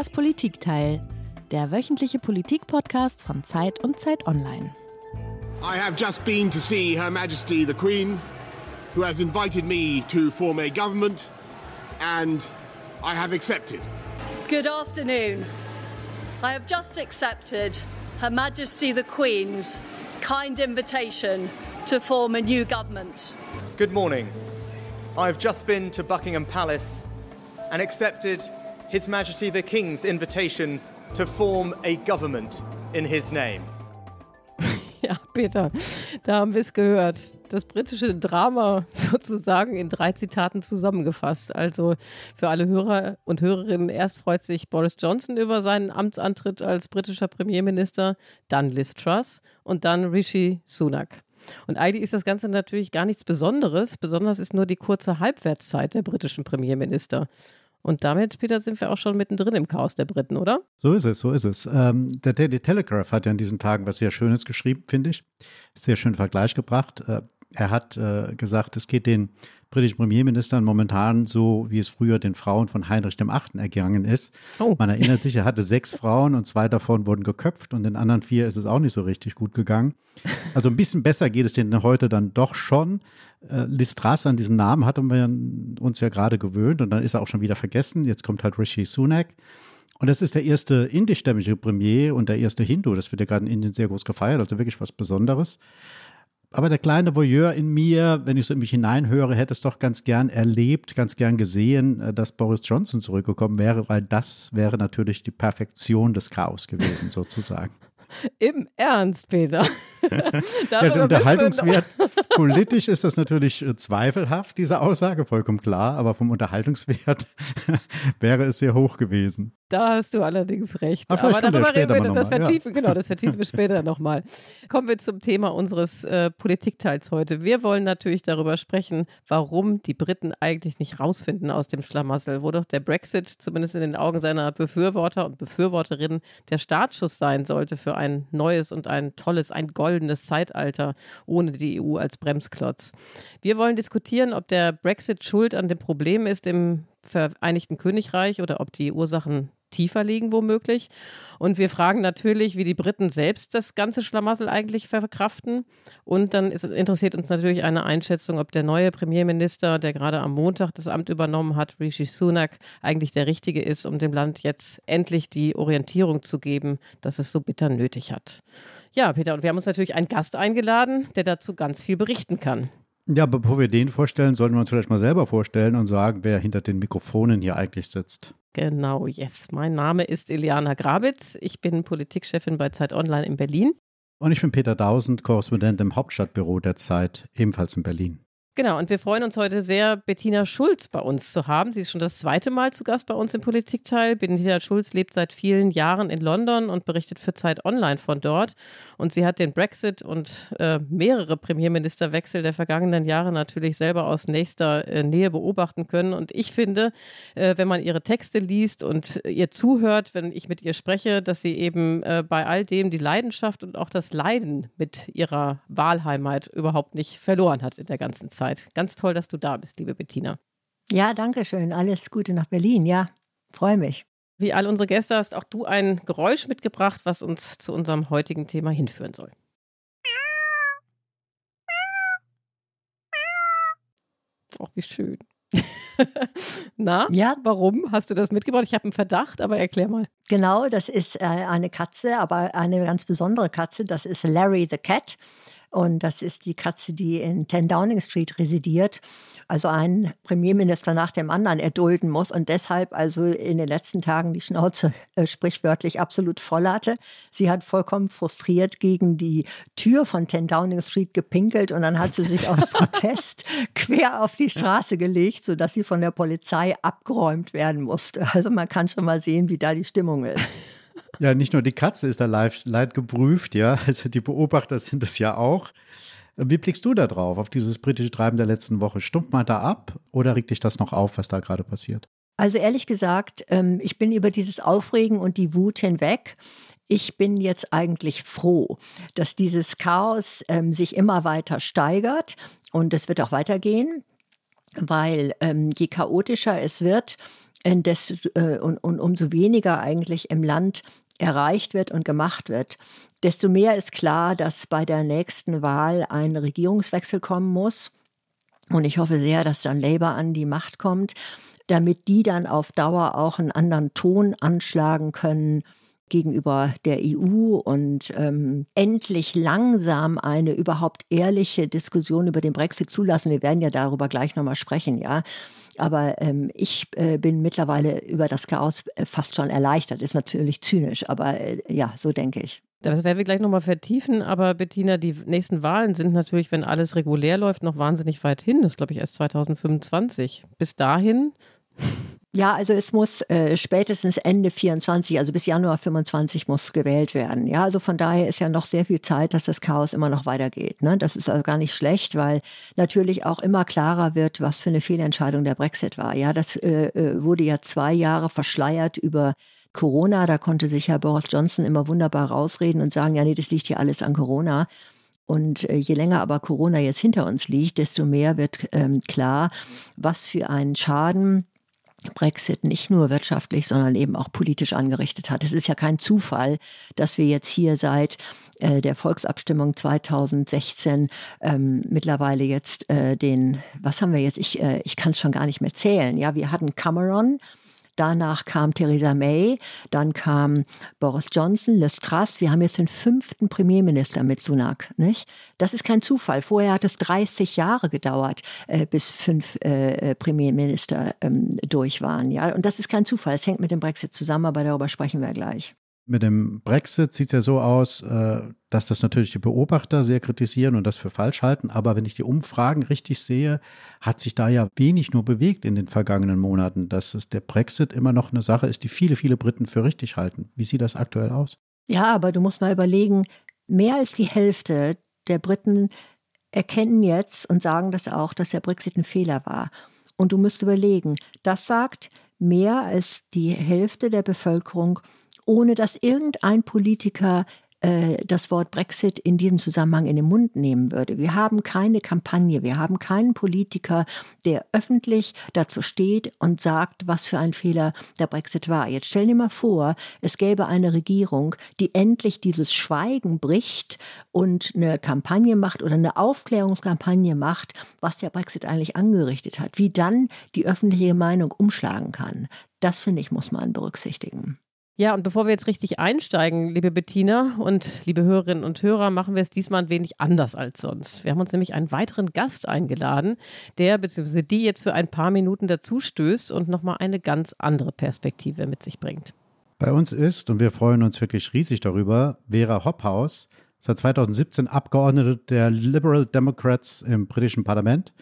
Das Politikteil, der wöchentliche Politikpodcast von Zeit und Zeit Online. I have just been to see Her Majesty the Queen, who has invited me to form a government, and I have accepted. Good afternoon. I have just accepted Her Majesty the Queen's kind invitation to form a new government. Good morning. I've just been to Buckingham Palace and accepted His Majesty the King's invitation to form a government in his name. Ja, Peter, da haben wir es gehört. Das britische Drama sozusagen in drei Zitaten zusammengefasst. Also für alle Hörer und Hörerinnen, erst freut sich Boris Johnson über seinen Amtsantritt als britischer Premierminister, dann Liz Truss und dann Rishi Sunak. Und eigentlich ist das Ganze natürlich gar nichts Besonderes. Besonders ist nur die kurze Halbwertszeit der britischen Premierminister. Und damit, Peter, sind wir auch schon mittendrin im Chaos der Briten, oder? So ist es, so ist es. Ähm, der Daily Telegraph hat ja in diesen Tagen was sehr Schönes geschrieben, finde ich. Sehr schön Vergleich gebracht. Äh, er hat äh, gesagt, es geht den britischen Premierministern momentan so, wie es früher den Frauen von Heinrich VIII. ergangen ist. Oh. Man erinnert sich, er hatte sechs Frauen und zwei davon wurden geköpft und den anderen vier ist es auch nicht so richtig gut gegangen. Also ein bisschen besser geht es denen heute dann doch schon. Äh, Liz Truss an diesen Namen hatten wir uns ja gerade gewöhnt und dann ist er auch schon wieder vergessen. Jetzt kommt halt Rishi Sunak. Und das ist der erste indischstämmige Premier und der erste Hindu. Das wird ja gerade in Indien sehr groß gefeiert, also wirklich was Besonderes. Aber der kleine Voyeur in mir, wenn ich so in mich hineinhöre, hätte es doch ganz gern erlebt, ganz gern gesehen, äh, dass Boris Johnson zurückgekommen wäre, weil das wäre natürlich die Perfektion des Chaos gewesen, sozusagen. Im Ernst, Peter. ja, der Unterhaltungswert, politisch ist das natürlich äh, zweifelhaft, diese Aussage, vollkommen klar, aber vom Unterhaltungswert wäre es sehr hoch gewesen. Da hast du allerdings recht. Aber, aber darüber reden wir, das vertiefen, ja. genau, das vertiefen wir später nochmal. Kommen wir zum Thema unseres äh, Politikteils heute. Wir wollen natürlich darüber sprechen, warum die Briten eigentlich nicht rausfinden aus dem Schlamassel, wo doch der Brexit zumindest in den Augen seiner Befürworter und Befürworterinnen der Startschuss sein sollte für ein neues und ein tolles, ein goldenes Zeitalter ohne die EU als Bremsklotz. Wir wollen diskutieren, ob der Brexit schuld an dem Problem ist im Vereinigten Königreich oder ob die Ursachen tiefer liegen womöglich. Und wir fragen natürlich, wie die Briten selbst das ganze Schlamassel eigentlich verkraften. Und dann ist, interessiert uns natürlich eine Einschätzung, ob der neue Premierminister, der gerade am Montag das Amt übernommen hat, Rishi Sunak, eigentlich der richtige ist, um dem Land jetzt endlich die Orientierung zu geben, dass es so bitter nötig hat. Ja, Peter, und wir haben uns natürlich einen Gast eingeladen, der dazu ganz viel berichten kann. Ja, bevor wir den vorstellen, sollten wir uns vielleicht mal selber vorstellen und sagen, wer hinter den Mikrofonen hier eigentlich sitzt. Genau, yes. Mein Name ist Eliana Grabitz. Ich bin Politikchefin bei Zeit Online in Berlin. Und ich bin Peter Dausend, Korrespondent im Hauptstadtbüro der Zeit, ebenfalls in Berlin. Genau, und wir freuen uns heute sehr, Bettina Schulz bei uns zu haben. Sie ist schon das zweite Mal zu Gast bei uns im Politikteil. Bettina Schulz lebt seit vielen Jahren in London und berichtet für Zeit Online von dort. Und sie hat den Brexit und äh, mehrere Premierministerwechsel der vergangenen Jahre natürlich selber aus nächster äh, Nähe beobachten können. Und ich finde, äh, wenn man ihre Texte liest und ihr zuhört, wenn ich mit ihr spreche, dass sie eben äh, bei all dem die Leidenschaft und auch das Leiden mit ihrer Wahlheimat überhaupt nicht verloren hat in der ganzen Zeit. Zeit. Ganz toll, dass du da bist, liebe Bettina. Ja, danke schön. Alles Gute nach Berlin. Ja, freue mich. Wie all unsere Gäste hast auch du ein Geräusch mitgebracht, was uns zu unserem heutigen Thema hinführen soll. Oh, wie schön. Na, ja. warum hast du das mitgebracht? Ich habe einen Verdacht, aber erklär mal. Genau, das ist äh, eine Katze, aber eine ganz besondere Katze. Das ist Larry the Cat. Und das ist die Katze, die in 10 Downing Street residiert. Also einen Premierminister nach dem anderen erdulden muss und deshalb also in den letzten Tagen die Schnauze äh, sprichwörtlich absolut voll hatte. Sie hat vollkommen frustriert gegen die Tür von 10 Downing Street gepinkelt und dann hat sie sich aus Protest quer auf die Straße gelegt, sodass sie von der Polizei abgeräumt werden musste. Also man kann schon mal sehen, wie da die Stimmung ist. Ja, nicht nur die Katze ist da live, leid geprüft, ja. Also die Beobachter sind es ja auch. Wie blickst du da drauf, auf dieses britische Treiben der letzten Woche? Stumpft man da ab oder regt dich das noch auf, was da gerade passiert? Also ehrlich gesagt, ähm, ich bin über dieses Aufregen und die Wut hinweg. Ich bin jetzt eigentlich froh, dass dieses Chaos ähm, sich immer weiter steigert und es wird auch weitergehen, weil ähm, je chaotischer es wird, des, äh, und, und umso weniger eigentlich im Land erreicht wird und gemacht wird, desto mehr ist klar, dass bei der nächsten Wahl ein Regierungswechsel kommen muss. Und ich hoffe sehr, dass dann Labour an die Macht kommt, damit die dann auf Dauer auch einen anderen Ton anschlagen können gegenüber der EU und ähm, endlich langsam eine überhaupt ehrliche Diskussion über den Brexit zulassen. Wir werden ja darüber gleich nochmal sprechen, ja. Aber ähm, ich äh, bin mittlerweile über das Chaos äh, fast schon erleichtert. Ist natürlich zynisch, aber äh, ja, so denke ich. Das werden wir gleich nochmal vertiefen, aber Bettina, die nächsten Wahlen sind natürlich, wenn alles regulär läuft, noch wahnsinnig weit hin. Das ist, glaube ich, erst 2025. Bis dahin ja, also es muss äh, spätestens Ende 24, also bis Januar 25 muss gewählt werden. Ja, also von daher ist ja noch sehr viel Zeit, dass das Chaos immer noch weitergeht. Ne? Das ist also gar nicht schlecht, weil natürlich auch immer klarer wird, was für eine Fehlentscheidung der Brexit war. Ja, das äh, äh wurde ja zwei Jahre verschleiert über Corona. Da konnte sich Herr Boris Johnson immer wunderbar rausreden und sagen, ja, nee, das liegt hier alles an Corona. Und äh, je länger aber Corona jetzt hinter uns liegt, desto mehr wird ähm, klar, was für einen Schaden Brexit nicht nur wirtschaftlich, sondern eben auch politisch angerichtet hat. Es ist ja kein Zufall, dass wir jetzt hier seit äh, der Volksabstimmung 2016 ähm, mittlerweile jetzt äh, den, was haben wir jetzt? Ich, äh, ich kann es schon gar nicht mehr zählen. Ja, wir hatten Cameron, Danach kam Theresa May, dann kam Boris Johnson, Liz Truss. Wir haben jetzt den fünften Premierminister mit Sunak. Nicht? Das ist kein Zufall. Vorher hat es 30 Jahre gedauert, äh, bis fünf äh, Premierminister ähm, durch waren. Ja? Und das ist kein Zufall. Es hängt mit dem Brexit zusammen, aber darüber sprechen wir gleich mit dem Brexit sieht es ja so aus, äh, dass das natürlich die Beobachter sehr kritisieren und das für falsch halten. Aber wenn ich die Umfragen richtig sehe, hat sich da ja wenig nur bewegt in den vergangenen Monaten, dass es der Brexit immer noch eine Sache ist, die viele, viele Briten für richtig halten. Wie sieht das aktuell aus? Ja, aber du musst mal überlegen, mehr als die Hälfte der Briten erkennen jetzt und sagen das auch, dass der Brexit ein Fehler war. Und du musst überlegen, das sagt mehr als die Hälfte der Bevölkerung ohne dass irgendein Politiker äh, das Wort Brexit in diesem Zusammenhang in den Mund nehmen würde. Wir haben keine Kampagne, wir haben keinen Politiker, der öffentlich dazu steht und sagt, was für ein Fehler der Brexit war. Jetzt stell dir mal vor, es gäbe eine Regierung, die endlich dieses Schweigen bricht und eine Kampagne macht oder eine Aufklärungskampagne macht, was der Brexit eigentlich angerichtet hat, wie dann die öffentliche Meinung umschlagen kann. Das finde ich, muss man berücksichtigen. Ja, und bevor wir jetzt richtig einsteigen, liebe Bettina und liebe Hörerinnen und Hörer, machen wir es diesmal ein wenig anders als sonst. Wir haben uns nämlich einen weiteren Gast eingeladen, der bzw. die jetzt für ein paar Minuten dazu stößt und nochmal eine ganz andere Perspektive mit sich bringt. Bei uns ist, und wir freuen uns wirklich riesig darüber, Vera Hophaus, seit 2017 Abgeordnete der Liberal Democrats im britischen Parlament.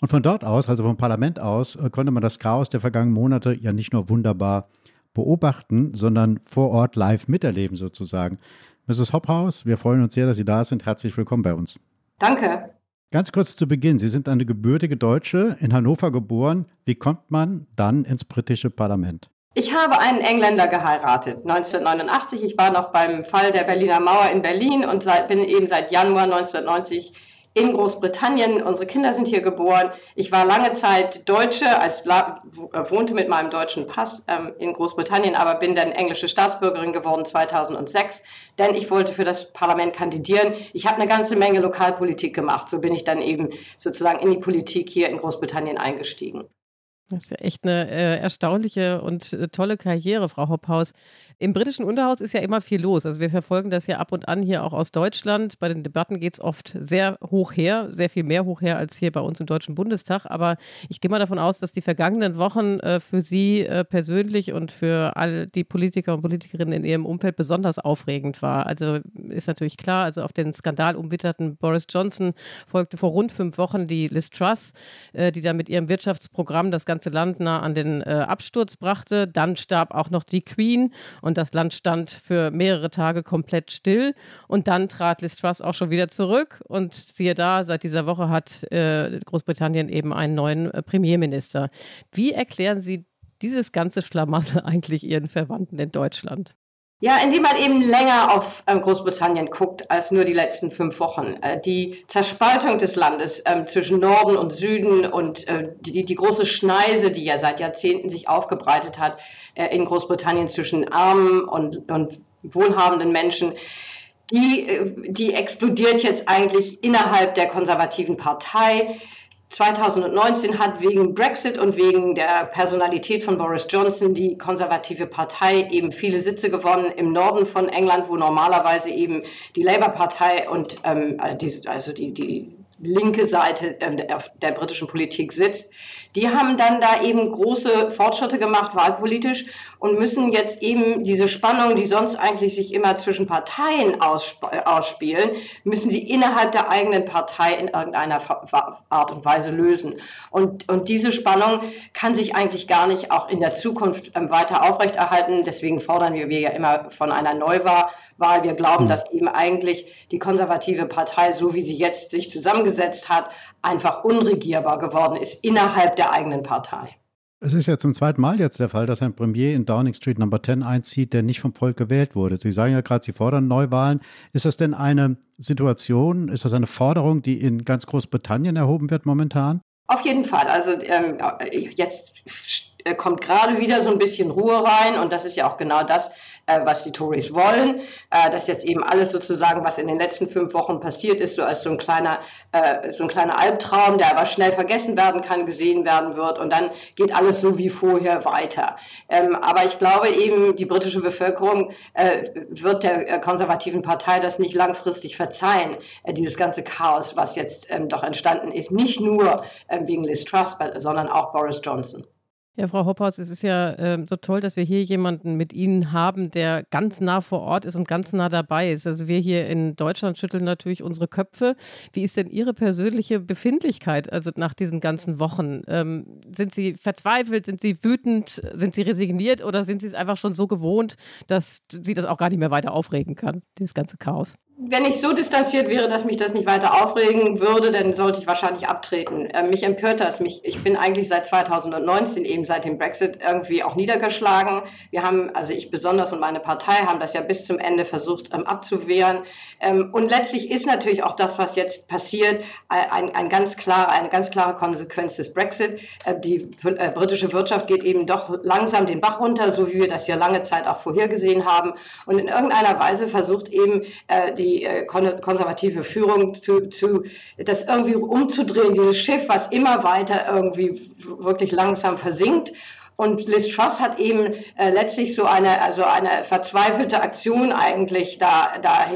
Und von dort aus, also vom Parlament aus, konnte man das Chaos der vergangenen Monate ja nicht nur wunderbar beobachten, sondern vor Ort live miterleben sozusagen. Mrs. Hophaus, wir freuen uns sehr, dass Sie da sind. Herzlich willkommen bei uns. Danke. Ganz kurz zu Beginn. Sie sind eine gebürtige Deutsche, in Hannover geboren. Wie kommt man dann ins britische Parlament? Ich habe einen Engländer geheiratet, 1989. Ich war noch beim Fall der Berliner Mauer in Berlin und bin eben seit Januar 1990 in Großbritannien. Unsere Kinder sind hier geboren. Ich war lange Zeit Deutsche, als wohnte mit meinem deutschen Pass ähm, in Großbritannien, aber bin dann englische Staatsbürgerin geworden 2006, denn ich wollte für das Parlament kandidieren. Ich habe eine ganze Menge Lokalpolitik gemacht. So bin ich dann eben sozusagen in die Politik hier in Großbritannien eingestiegen. Das ist ja echt eine äh, erstaunliche und äh, tolle Karriere, Frau Hopphaus. Im britischen Unterhaus ist ja immer viel los. Also wir verfolgen das ja ab und an hier auch aus Deutschland. Bei den Debatten geht es oft sehr hoch her, sehr viel mehr hoch her als hier bei uns im Deutschen Bundestag. Aber ich gehe mal davon aus, dass die vergangenen Wochen äh, für Sie äh, persönlich und für all die Politiker und Politikerinnen in Ihrem Umfeld besonders aufregend war. Also ist natürlich klar, also auf den Skandal umwitterten Boris Johnson folgte vor rund fünf Wochen die Liz Truss, äh, die da mit ihrem Wirtschaftsprogramm das ganze Land nah an den äh, Absturz brachte. Dann starb auch noch die Queen und und das Land stand für mehrere Tage komplett still. Und dann trat Liz Truss auch schon wieder zurück. Und siehe da, seit dieser Woche hat äh, Großbritannien eben einen neuen äh, Premierminister. Wie erklären Sie dieses ganze Schlamassel eigentlich Ihren Verwandten in Deutschland? Ja, indem man eben länger auf ähm, Großbritannien guckt als nur die letzten fünf Wochen. Äh, die Zerspaltung des Landes ähm, zwischen Norden und Süden und äh, die, die große Schneise, die ja seit Jahrzehnten sich aufgebreitet hat äh, in Großbritannien zwischen armen und, und wohlhabenden Menschen, die, die explodiert jetzt eigentlich innerhalb der konservativen Partei. 2019 hat wegen Brexit und wegen der Personalität von Boris Johnson die konservative Partei eben viele Sitze gewonnen im Norden von England, wo normalerweise eben die Labour-Partei und ähm, die, also die, die linke Seite äh, der, der britischen Politik sitzt. Die haben dann da eben große Fortschritte gemacht, wahlpolitisch, und müssen jetzt eben diese Spannung, die sonst eigentlich sich immer zwischen Parteien aussp ausspielen, müssen sie innerhalb der eigenen Partei in irgendeiner Art und Weise lösen. Und, und diese Spannung kann sich eigentlich gar nicht auch in der Zukunft ähm, weiter aufrechterhalten. Deswegen fordern wir, wir ja immer von einer Neuwahl. Wir glauben, hm. dass eben eigentlich die konservative Partei, so wie sie jetzt sich zusammengesetzt hat, einfach unregierbar geworden ist innerhalb der eigenen Partei. Es ist ja zum zweiten Mal jetzt der Fall, dass ein Premier in Downing Street Number 10 einzieht, der nicht vom Volk gewählt wurde. Sie sagen ja gerade, Sie fordern Neuwahlen. Ist das denn eine Situation, ist das eine Forderung, die in ganz Großbritannien erhoben wird momentan? Auf jeden Fall. Also ähm, jetzt kommt gerade wieder so ein bisschen Ruhe rein und das ist ja auch genau das, äh, was die Tories wollen. Äh, dass jetzt eben alles sozusagen, was in den letzten fünf Wochen passiert ist, so als so ein kleiner, äh, so ein kleiner Albtraum, der aber schnell vergessen werden kann, gesehen werden wird und dann geht alles so wie vorher weiter. Ähm, aber ich glaube eben, die britische Bevölkerung äh, wird der äh, konservativen Partei das nicht langfristig verzeihen, äh, dieses ganze Chaos, was jetzt ähm, doch entstanden ist, nicht nur ähm, wegen Liz Truss, sondern auch Boris Johnson. Ja, Frau Hopphaus, es ist ja äh, so toll, dass wir hier jemanden mit Ihnen haben, der ganz nah vor Ort ist und ganz nah dabei ist. Also wir hier in Deutschland schütteln natürlich unsere Köpfe. Wie ist denn Ihre persönliche Befindlichkeit, also nach diesen ganzen Wochen? Ähm, sind Sie verzweifelt, sind Sie wütend, sind Sie resigniert oder sind Sie es einfach schon so gewohnt, dass Sie das auch gar nicht mehr weiter aufregen kann, dieses ganze Chaos? Wenn ich so distanziert wäre, dass mich das nicht weiter aufregen würde, dann sollte ich wahrscheinlich abtreten. Äh, mich empört das. Mich, ich bin eigentlich seit 2019, eben seit dem Brexit, irgendwie auch niedergeschlagen. Wir haben, also ich besonders und meine Partei haben das ja bis zum Ende versucht ähm, abzuwehren. Ähm, und letztlich ist natürlich auch das, was jetzt passiert, ein, ein ganz klar, eine ganz klare Konsequenz des Brexit. Äh, die äh, britische Wirtschaft geht eben doch langsam den Bach runter, so wie wir das ja lange Zeit auch vorhergesehen haben. Und in irgendeiner Weise versucht eben äh, die die äh, konservative Führung zu, zu, das irgendwie umzudrehen, dieses Schiff, was immer weiter irgendwie wirklich langsam versinkt und Liz Truss hat eben äh, letztlich so eine, also eine verzweifelte Aktion eigentlich da, da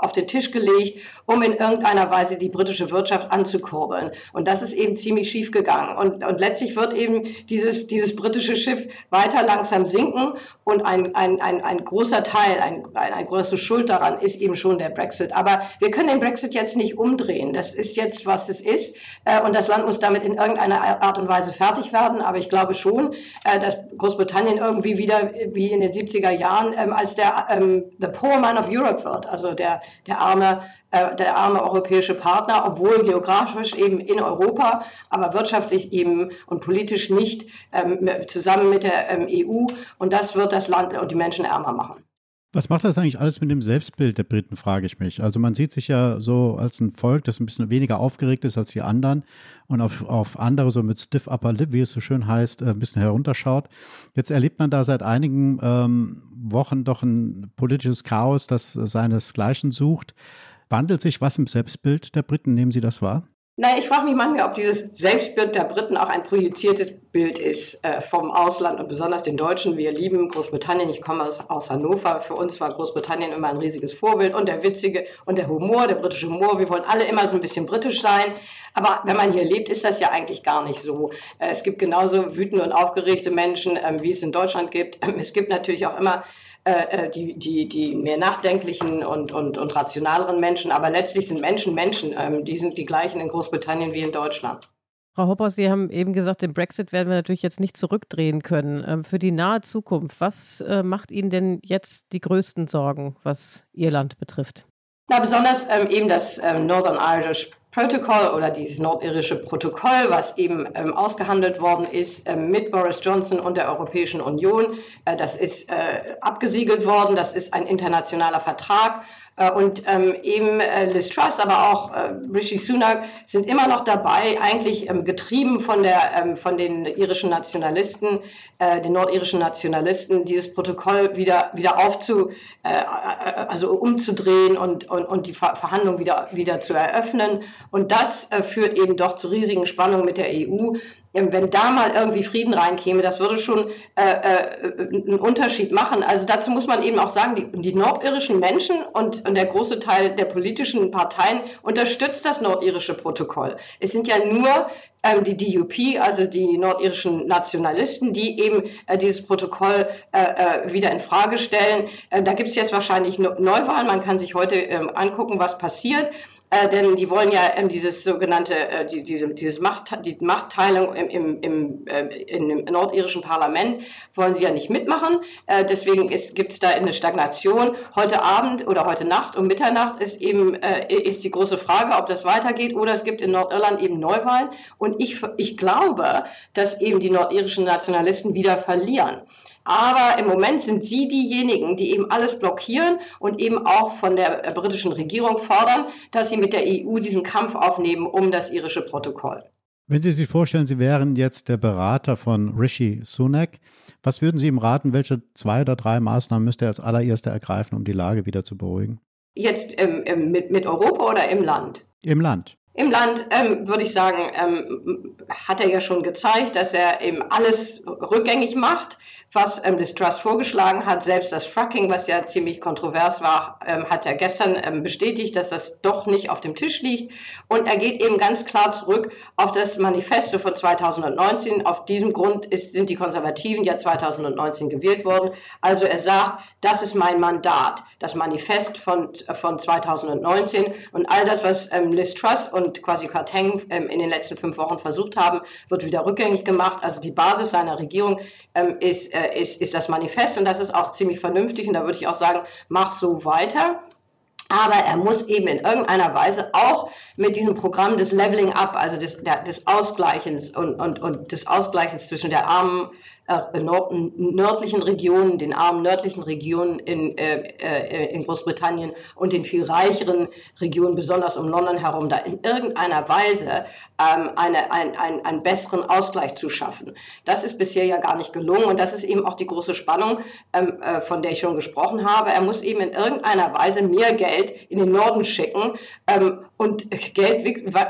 auf den Tisch gelegt, um in irgendeiner Weise die britische Wirtschaft anzukurbeln. Und das ist eben ziemlich schief gegangen. Und, und letztlich wird eben dieses, dieses britische Schiff weiter langsam sinken. Und ein, ein, ein, ein großer Teil, ein, ein, eine große Schuld daran ist eben schon der Brexit. Aber wir können den Brexit jetzt nicht umdrehen. Das ist jetzt, was es ist. Äh, und das Land muss damit in irgendeiner Art und Weise fertig werden. Aber ich glaube schon, dass Großbritannien irgendwie wieder wie in den 70er Jahren ähm, als der ähm, the poor man of Europe wird, also der, der arme äh, der arme europäische Partner, obwohl geografisch eben in Europa, aber wirtschaftlich eben und politisch nicht ähm, zusammen mit der ähm, EU. Und das wird das Land und die Menschen ärmer machen. Was macht das eigentlich alles mit dem Selbstbild der Briten, frage ich mich. Also man sieht sich ja so als ein Volk, das ein bisschen weniger aufgeregt ist als die anderen und auf, auf andere so mit stiff upper lip, wie es so schön heißt, äh, ein bisschen herunterschaut. Jetzt erlebt man da seit einigen ähm, Wochen doch ein politisches Chaos, das seinesgleichen sucht. Wandelt sich was im Selbstbild der Briten? Nehmen Sie das wahr? Nein, ich frage mich manchmal, ob dieses Selbstbild der Briten auch ein projiziertes Bild ist äh, vom Ausland und besonders den Deutschen. Wir lieben Großbritannien. Ich komme aus, aus, Hannover. Für uns war Großbritannien immer ein riesiges Vorbild und der witzige und der Humor, der britische Humor. Wir wollen alle immer so ein bisschen britisch sein. Aber wenn man hier lebt, ist das ja eigentlich gar nicht so. Äh, es gibt genauso wütende und aufgeregte Menschen, äh, wie es in Deutschland gibt. Es gibt natürlich auch immer äh, äh, die, die, die mehr nachdenklichen und, und, und rationaleren Menschen. Aber letztlich sind Menschen Menschen. Ähm, die sind die gleichen in Großbritannien wie in Deutschland. Frau Hoppers, Sie haben eben gesagt, den Brexit werden wir natürlich jetzt nicht zurückdrehen können. Ähm, für die nahe Zukunft, was äh, macht Ihnen denn jetzt die größten Sorgen, was Irland betrifft? Na, besonders ähm, eben das ähm, Northern Irish Protocol oder dieses nordirische Protokoll, was eben ähm, ausgehandelt worden ist äh, mit Boris Johnson und der Europäischen Union. Äh, das ist äh, abgesiegelt worden, das ist ein internationaler Vertrag und ähm, eben äh, Liz Truss, aber auch äh, Rishi Sunak sind immer noch dabei, eigentlich ähm, getrieben von, der, ähm, von den irischen Nationalisten, äh, den nordirischen Nationalisten, dieses Protokoll wieder, wieder aufzu, äh, äh, also umzudrehen und, und, und die Ver Verhandlungen wieder, wieder zu eröffnen. Und das führt eben doch zu riesigen Spannungen mit der EU wenn da mal irgendwie Frieden reinkäme, das würde schon äh, äh, einen Unterschied machen. Also dazu muss man eben auch sagen, die, die nordirischen Menschen und, und der große Teil der politischen Parteien unterstützt das nordirische Protokoll. Es sind ja nur ähm, die DUP, also die nordirischen Nationalisten, die eben äh, dieses Protokoll äh, äh wieder in Frage stellen. Äh, da gibt es jetzt wahrscheinlich Neuwahlen. Man kann sich heute ähm, angucken, was passiert. Äh, denn die wollen ja ähm, dieses sogenannte, äh, die, diese, dieses Macht, die Machtteilung im, im, im, äh, im nordirischen Parlament wollen sie ja nicht mitmachen. Äh, deswegen gibt es da eine Stagnation. Heute Abend oder heute Nacht um Mitternacht ist eben äh, ist die große Frage, ob das weitergeht oder es gibt in Nordirland eben Neuwahlen. Und ich, ich glaube, dass eben die nordirischen Nationalisten wieder verlieren. Aber im Moment sind sie diejenigen, die eben alles blockieren und eben auch von der britischen Regierung fordern, dass sie mit der EU diesen Kampf aufnehmen um das irische Protokoll. Wenn Sie sich vorstellen, Sie wären jetzt der Berater von Rishi Sunak, was würden Sie ihm raten, welche zwei oder drei Maßnahmen müsste er als allererste ergreifen, um die Lage wieder zu beruhigen? Jetzt ähm, ähm mit, mit Europa oder im Land? Im Land. Im Land ähm, würde ich sagen, ähm, hat er ja schon gezeigt, dass er eben alles rückgängig macht was ähm, Liz Truss vorgeschlagen hat. Selbst das Fracking, was ja ziemlich kontrovers war, ähm, hat er gestern ähm, bestätigt, dass das doch nicht auf dem Tisch liegt. Und er geht eben ganz klar zurück auf das Manifesto von 2019. Auf diesem Grund ist, sind die Konservativen ja 2019 gewählt worden. Also er sagt, das ist mein Mandat, das Manifest von, von 2019. Und all das, was ähm, Liz Truss und quasi Karteng ähm, in den letzten fünf Wochen versucht haben, wird wieder rückgängig gemacht. Also die Basis seiner Regierung ähm, ist äh, ist, ist das Manifest und das ist auch ziemlich vernünftig und da würde ich auch sagen, mach so weiter. Aber er muss eben in irgendeiner Weise auch mit diesem Programm des Leveling Up, also des, der, des Ausgleichens und, und, und des Ausgleichens zwischen der armen nördlichen Regionen, den armen nördlichen Regionen in, äh, äh, in Großbritannien und den viel reicheren Regionen, besonders um London herum, da in irgendeiner Weise ähm, eine, ein, ein, einen besseren Ausgleich zu schaffen. Das ist bisher ja gar nicht gelungen und das ist eben auch die große Spannung, ähm, äh, von der ich schon gesprochen habe. Er muss eben in irgendeiner Weise mehr Geld in den Norden schicken ähm, und Geld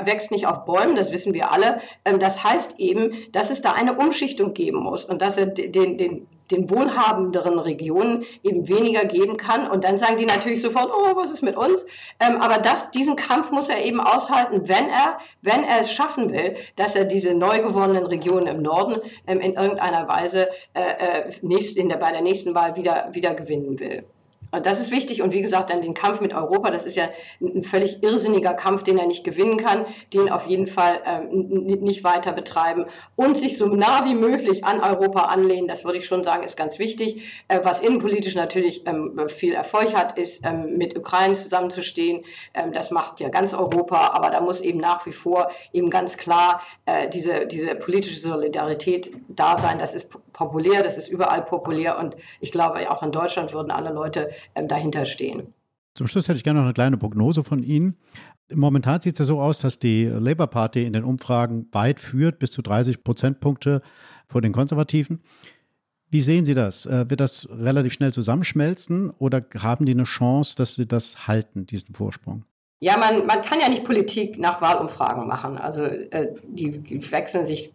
wächst nicht auf Bäumen, das wissen wir alle. Ähm, das heißt eben, dass es da eine Umschichtung geben muss und dass er den, den, den wohlhabenderen Regionen eben weniger geben kann. Und dann sagen die natürlich sofort, oh, was ist mit uns? Ähm, aber das, diesen Kampf muss er eben aushalten, wenn er, wenn er es schaffen will, dass er diese neu gewonnenen Regionen im Norden ähm, in irgendeiner Weise äh, äh bei der nächsten Wahl wieder, wieder gewinnen will. Das ist wichtig und wie gesagt, dann den Kampf mit Europa, das ist ja ein völlig irrsinniger Kampf, den er nicht gewinnen kann, den auf jeden Fall ähm, nicht weiter betreiben und sich so nah wie möglich an Europa anlehnen, das würde ich schon sagen, ist ganz wichtig. Äh, was innenpolitisch natürlich ähm, viel Erfolg hat, ist ähm, mit Ukraine zusammenzustehen. Ähm, das macht ja ganz Europa, aber da muss eben nach wie vor eben ganz klar äh, diese, diese politische Solidarität da sein. Das ist populär, das ist überall populär und ich glaube, auch in Deutschland würden alle Leute ähm, dahinter stehen. Zum Schluss hätte ich gerne noch eine kleine Prognose von Ihnen. Momentan sieht es ja so aus, dass die Labour Party in den Umfragen weit führt, bis zu 30 Prozentpunkte vor den Konservativen. Wie sehen Sie das? Äh, wird das relativ schnell zusammenschmelzen oder haben die eine Chance, dass sie das halten, diesen Vorsprung? Ja, man, man kann ja nicht Politik nach Wahlumfragen machen. Also äh, die wechseln sich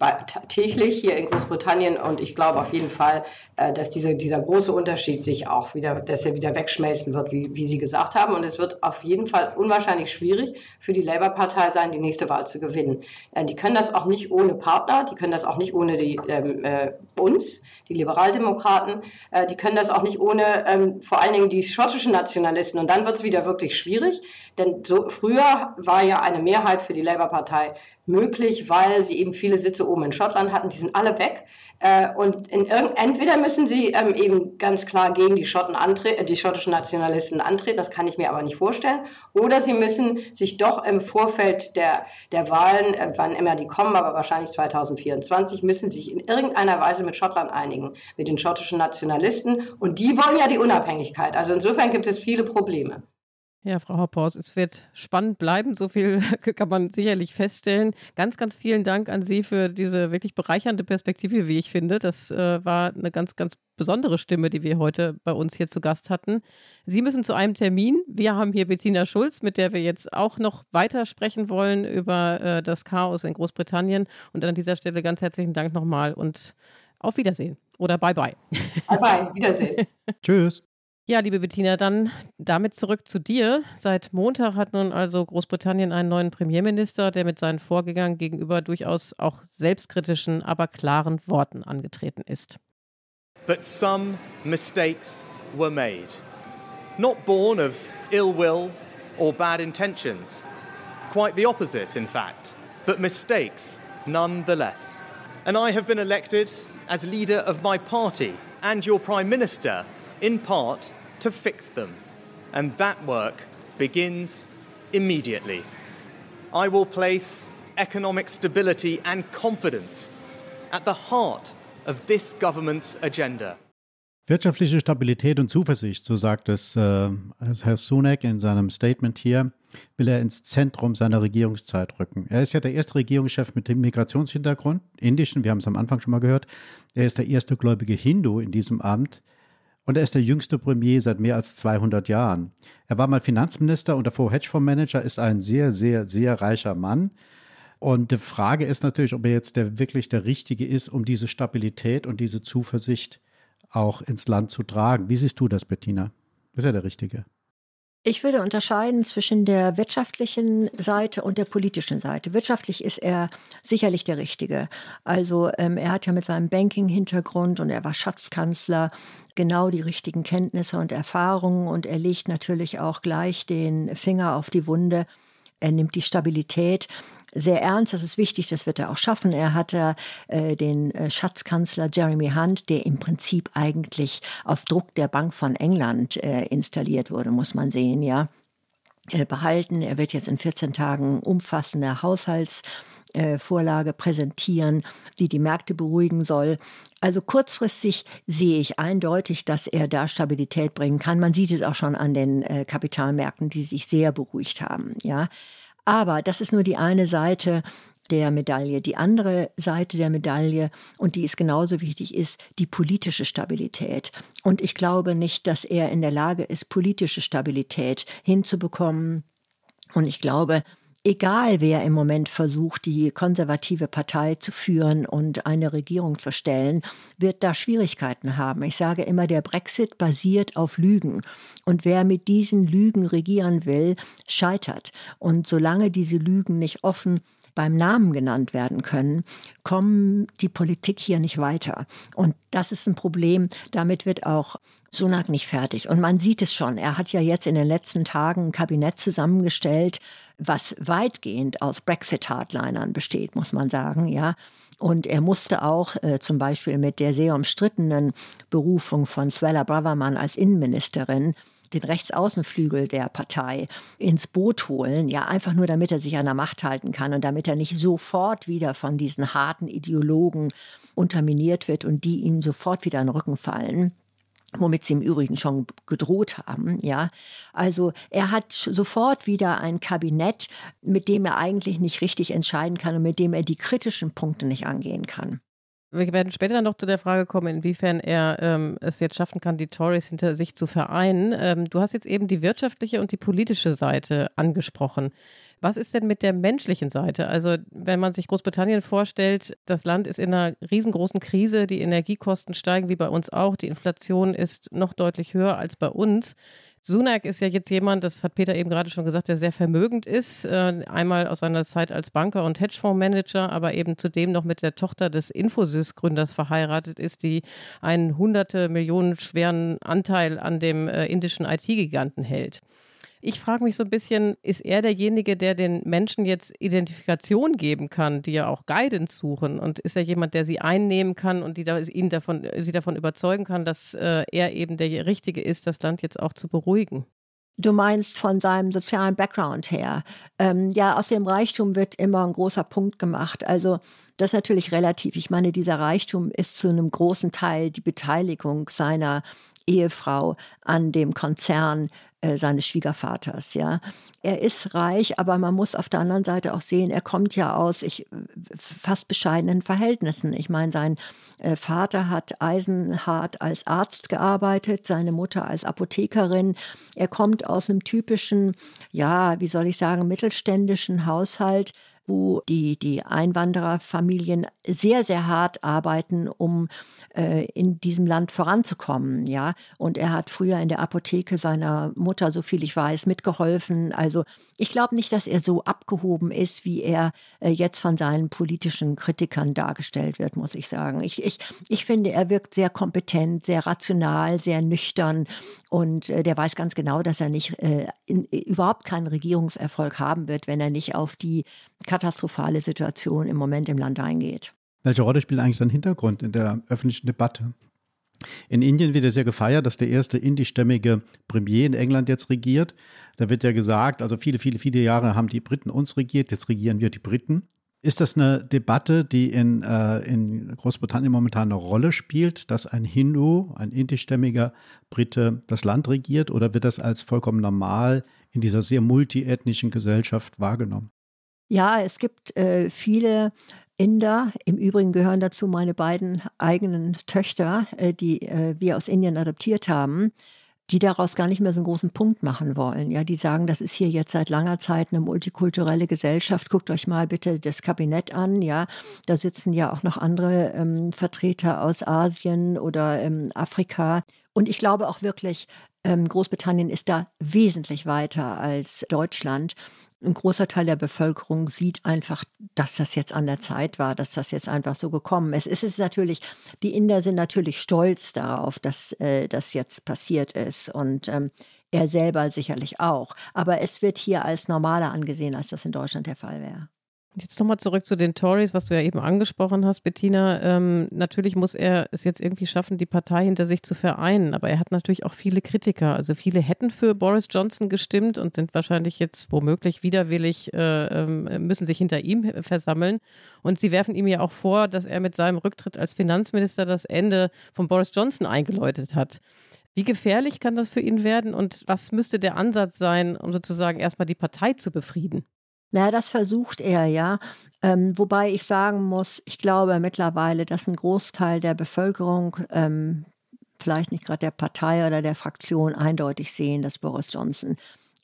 täglich hier in Großbritannien und ich glaube auf jeden Fall, äh, dass diese, dieser große Unterschied sich auch wieder, dass er wieder wegschmelzen wird, wie, wie Sie gesagt haben. Und es wird auf jeden Fall unwahrscheinlich schwierig für die Labour-Partei sein, die nächste Wahl zu gewinnen. Äh, die können das auch nicht ohne Partner, die können das auch nicht ohne die, ähm, äh, uns, die Liberaldemokraten, äh, die können das auch nicht ohne ähm, vor allen Dingen die schottischen Nationalisten. Und dann wird es wieder wirklich schwierig Denn so, früher war ja eine Mehrheit für die Labour-Partei möglich, weil sie eben viele Sitze oben in Schottland hatten. Die sind alle weg. Äh, und in, entweder müssen sie ähm, eben ganz klar gegen die, Schotten äh, die schottischen Nationalisten antreten, das kann ich mir aber nicht vorstellen, oder sie müssen sich doch im Vorfeld der, der Wahlen, äh, wann immer die kommen, aber wahrscheinlich 2024, müssen sich in irgendeiner Weise mit Schottland einigen, mit den schottischen Nationalisten. Und die wollen ja die Unabhängigkeit. Also insofern gibt es viele Probleme. Ja, Frau Hoppaus, es wird spannend bleiben. So viel kann man sicherlich feststellen. Ganz, ganz vielen Dank an Sie für diese wirklich bereichernde Perspektive, wie ich finde. Das äh, war eine ganz, ganz besondere Stimme, die wir heute bei uns hier zu Gast hatten. Sie müssen zu einem Termin. Wir haben hier Bettina Schulz, mit der wir jetzt auch noch weiter sprechen wollen über äh, das Chaos in Großbritannien. Und an dieser Stelle ganz herzlichen Dank nochmal und auf Wiedersehen oder bye bye. Bye bye, Wiedersehen. Tschüss. Ja, liebe Bettina, dann damit zurück zu dir. Seit Montag hat nun also Großbritannien einen neuen Premierminister, der mit seinen Vorgängern gegenüber durchaus auch selbstkritischen, aber klaren Worten angetreten ist. But some mistakes were made. Not born of ill will or bad intentions. Quite the opposite, in fact. But mistakes nonetheless. And I have been elected as leader of my party and your Prime Minister in part to fix them. And that work begins immediately. I will place economic stability and confidence at the heart of this government's agenda. Wirtschaftliche Stabilität und Zuversicht, so sagt es äh, Herr Sunak in seinem Statement hier, will er ins Zentrum seiner Regierungszeit rücken. Er ist ja der erste Regierungschef mit dem Migrationshintergrund, indischen, wir haben es am Anfang schon mal gehört. Er ist der erste gläubige Hindu in diesem Amt. Und er ist der jüngste Premier seit mehr als 200 Jahren. Er war mal Finanzminister und davor Hedgefondsmanager, ist ein sehr, sehr, sehr reicher Mann. Und die Frage ist natürlich, ob er jetzt der, wirklich der Richtige ist, um diese Stabilität und diese Zuversicht auch ins Land zu tragen. Wie siehst du das, Bettina? Ist er der Richtige? Ich würde unterscheiden zwischen der wirtschaftlichen Seite und der politischen Seite. Wirtschaftlich ist er sicherlich der Richtige. Also ähm, er hat ja mit seinem Banking-Hintergrund und er war Schatzkanzler genau die richtigen Kenntnisse und Erfahrungen und er legt natürlich auch gleich den Finger auf die Wunde. Er nimmt die Stabilität sehr ernst. Das ist wichtig, das wird er auch schaffen. Er hatte äh, den äh, Schatzkanzler Jeremy Hunt, der im Prinzip eigentlich auf Druck der Bank von England äh, installiert wurde, muss man sehen, ja. Äh, behalten. Er wird jetzt in 14 Tagen umfassende Haushaltsvorlage präsentieren, die die Märkte beruhigen soll. Also kurzfristig sehe ich eindeutig, dass er da Stabilität bringen kann. Man sieht es auch schon an den äh, Kapitalmärkten, die sich sehr beruhigt haben. Ja, aber das ist nur die eine Seite der Medaille. Die andere Seite der Medaille, und die ist genauso wichtig, ist die politische Stabilität. Und ich glaube nicht, dass er in der Lage ist, politische Stabilität hinzubekommen. Und ich glaube, egal wer im Moment versucht, die konservative Partei zu führen und eine Regierung zu stellen, wird da Schwierigkeiten haben. Ich sage immer, der Brexit basiert auf Lügen. Und wer mit diesen Lügen regieren will, scheitert. Und solange diese Lügen nicht offen beim Namen genannt werden können, kommen die Politik hier nicht weiter. Und das ist ein Problem. Damit wird auch Sunak nicht fertig. Und man sieht es schon. Er hat ja jetzt in den letzten Tagen ein Kabinett zusammengestellt, was weitgehend aus Brexit-Hardlinern besteht, muss man sagen, ja. Und er musste auch äh, zum Beispiel mit der sehr umstrittenen Berufung von Swella Braverman als Innenministerin den Rechtsaußenflügel der Partei ins Boot holen, ja, einfach nur damit er sich an der Macht halten kann und damit er nicht sofort wieder von diesen harten Ideologen unterminiert wird und die ihm sofort wieder in den Rücken fallen womit sie im Übrigen schon gedroht haben, ja. Also er hat sofort wieder ein Kabinett, mit dem er eigentlich nicht richtig entscheiden kann und mit dem er die kritischen Punkte nicht angehen kann. Wir werden später noch zu der Frage kommen, inwiefern er ähm, es jetzt schaffen kann, die Tories hinter sich zu vereinen. Ähm, du hast jetzt eben die wirtschaftliche und die politische Seite angesprochen. Was ist denn mit der menschlichen Seite? Also, wenn man sich Großbritannien vorstellt, das Land ist in einer riesengroßen Krise, die Energiekosten steigen wie bei uns auch, die Inflation ist noch deutlich höher als bei uns. Sunak ist ja jetzt jemand, das hat Peter eben gerade schon gesagt, der sehr vermögend ist. Äh, einmal aus seiner Zeit als Banker und Hedgefondsmanager, aber eben zudem noch mit der Tochter des Infosys-Gründers verheiratet ist, die einen hunderte Millionen schweren Anteil an dem äh, indischen IT-Giganten hält. Ich frage mich so ein bisschen, ist er derjenige, der den Menschen jetzt Identifikation geben kann, die ja auch Guidance suchen? Und ist er jemand, der sie einnehmen kann und die da, ihn davon, sie davon überzeugen kann, dass äh, er eben der Richtige ist, das Land jetzt auch zu beruhigen? Du meinst von seinem sozialen Background her. Ähm, ja, aus dem Reichtum wird immer ein großer Punkt gemacht. Also das ist natürlich relativ. Ich meine, dieser Reichtum ist zu einem großen Teil die Beteiligung seiner Ehefrau an dem Konzern äh, seines Schwiegervaters. Ja, er ist reich, aber man muss auf der anderen Seite auch sehen, er kommt ja aus ich, fast bescheidenen Verhältnissen. Ich meine, sein äh, Vater hat eisenhart als Arzt gearbeitet, seine Mutter als Apothekerin. Er kommt aus einem typischen, ja, wie soll ich sagen, mittelständischen Haushalt wo die, die Einwandererfamilien sehr, sehr hart arbeiten, um äh, in diesem Land voranzukommen. Ja? Und er hat früher in der Apotheke seiner Mutter, so viel ich weiß, mitgeholfen. Also ich glaube nicht, dass er so abgehoben ist, wie er äh, jetzt von seinen politischen Kritikern dargestellt wird, muss ich sagen. Ich, ich, ich finde, er wirkt sehr kompetent, sehr rational, sehr nüchtern und äh, der weiß ganz genau, dass er nicht äh, in, überhaupt keinen Regierungserfolg haben wird, wenn er nicht auf die katastrophale Situation im Moment im Land eingeht. Welche Rolle spielt eigentlich sein Hintergrund in der öffentlichen Debatte? In Indien wird ja sehr gefeiert, dass der erste indischstämmige Premier in England jetzt regiert. Da wird ja gesagt, also viele, viele, viele Jahre haben die Briten uns regiert, jetzt regieren wir die Briten. Ist das eine Debatte, die in, äh, in Großbritannien momentan eine Rolle spielt, dass ein Hindu, ein indischstämmiger Brite das Land regiert oder wird das als vollkommen normal in dieser sehr multiethnischen Gesellschaft wahrgenommen? Ja, es gibt äh, viele Inder. Im Übrigen gehören dazu meine beiden eigenen Töchter, äh, die äh, wir aus Indien adoptiert haben, die daraus gar nicht mehr so einen großen Punkt machen wollen. Ja, die sagen, das ist hier jetzt seit langer Zeit eine multikulturelle Gesellschaft. Guckt euch mal bitte das Kabinett an. Ja, da sitzen ja auch noch andere ähm, Vertreter aus Asien oder ähm, Afrika. Und ich glaube auch wirklich, ähm, Großbritannien ist da wesentlich weiter als Deutschland ein großer Teil der Bevölkerung sieht einfach, dass das jetzt an der Zeit war, dass das jetzt einfach so gekommen ist. Es ist natürlich, die Inder sind natürlich stolz darauf, dass äh, das jetzt passiert ist und ähm, er selber sicherlich auch. Aber es wird hier als normaler angesehen, als das in Deutschland der Fall wäre. Jetzt nochmal zurück zu den Tories, was du ja eben angesprochen hast, Bettina. Ähm, natürlich muss er es jetzt irgendwie schaffen, die Partei hinter sich zu vereinen, aber er hat natürlich auch viele Kritiker. Also viele hätten für Boris Johnson gestimmt und sind wahrscheinlich jetzt womöglich widerwillig, äh, ähm, müssen sich hinter ihm versammeln. Und sie werfen ihm ja auch vor, dass er mit seinem Rücktritt als Finanzminister das Ende von Boris Johnson eingeläutet hat. Wie gefährlich kann das für ihn werden und was müsste der Ansatz sein, um sozusagen erstmal die Partei zu befrieden? Na, das versucht er ja. Ähm, wobei ich sagen muss, ich glaube mittlerweile, dass ein Großteil der Bevölkerung, ähm, vielleicht nicht gerade der Partei oder der Fraktion, eindeutig sehen, dass Boris Johnson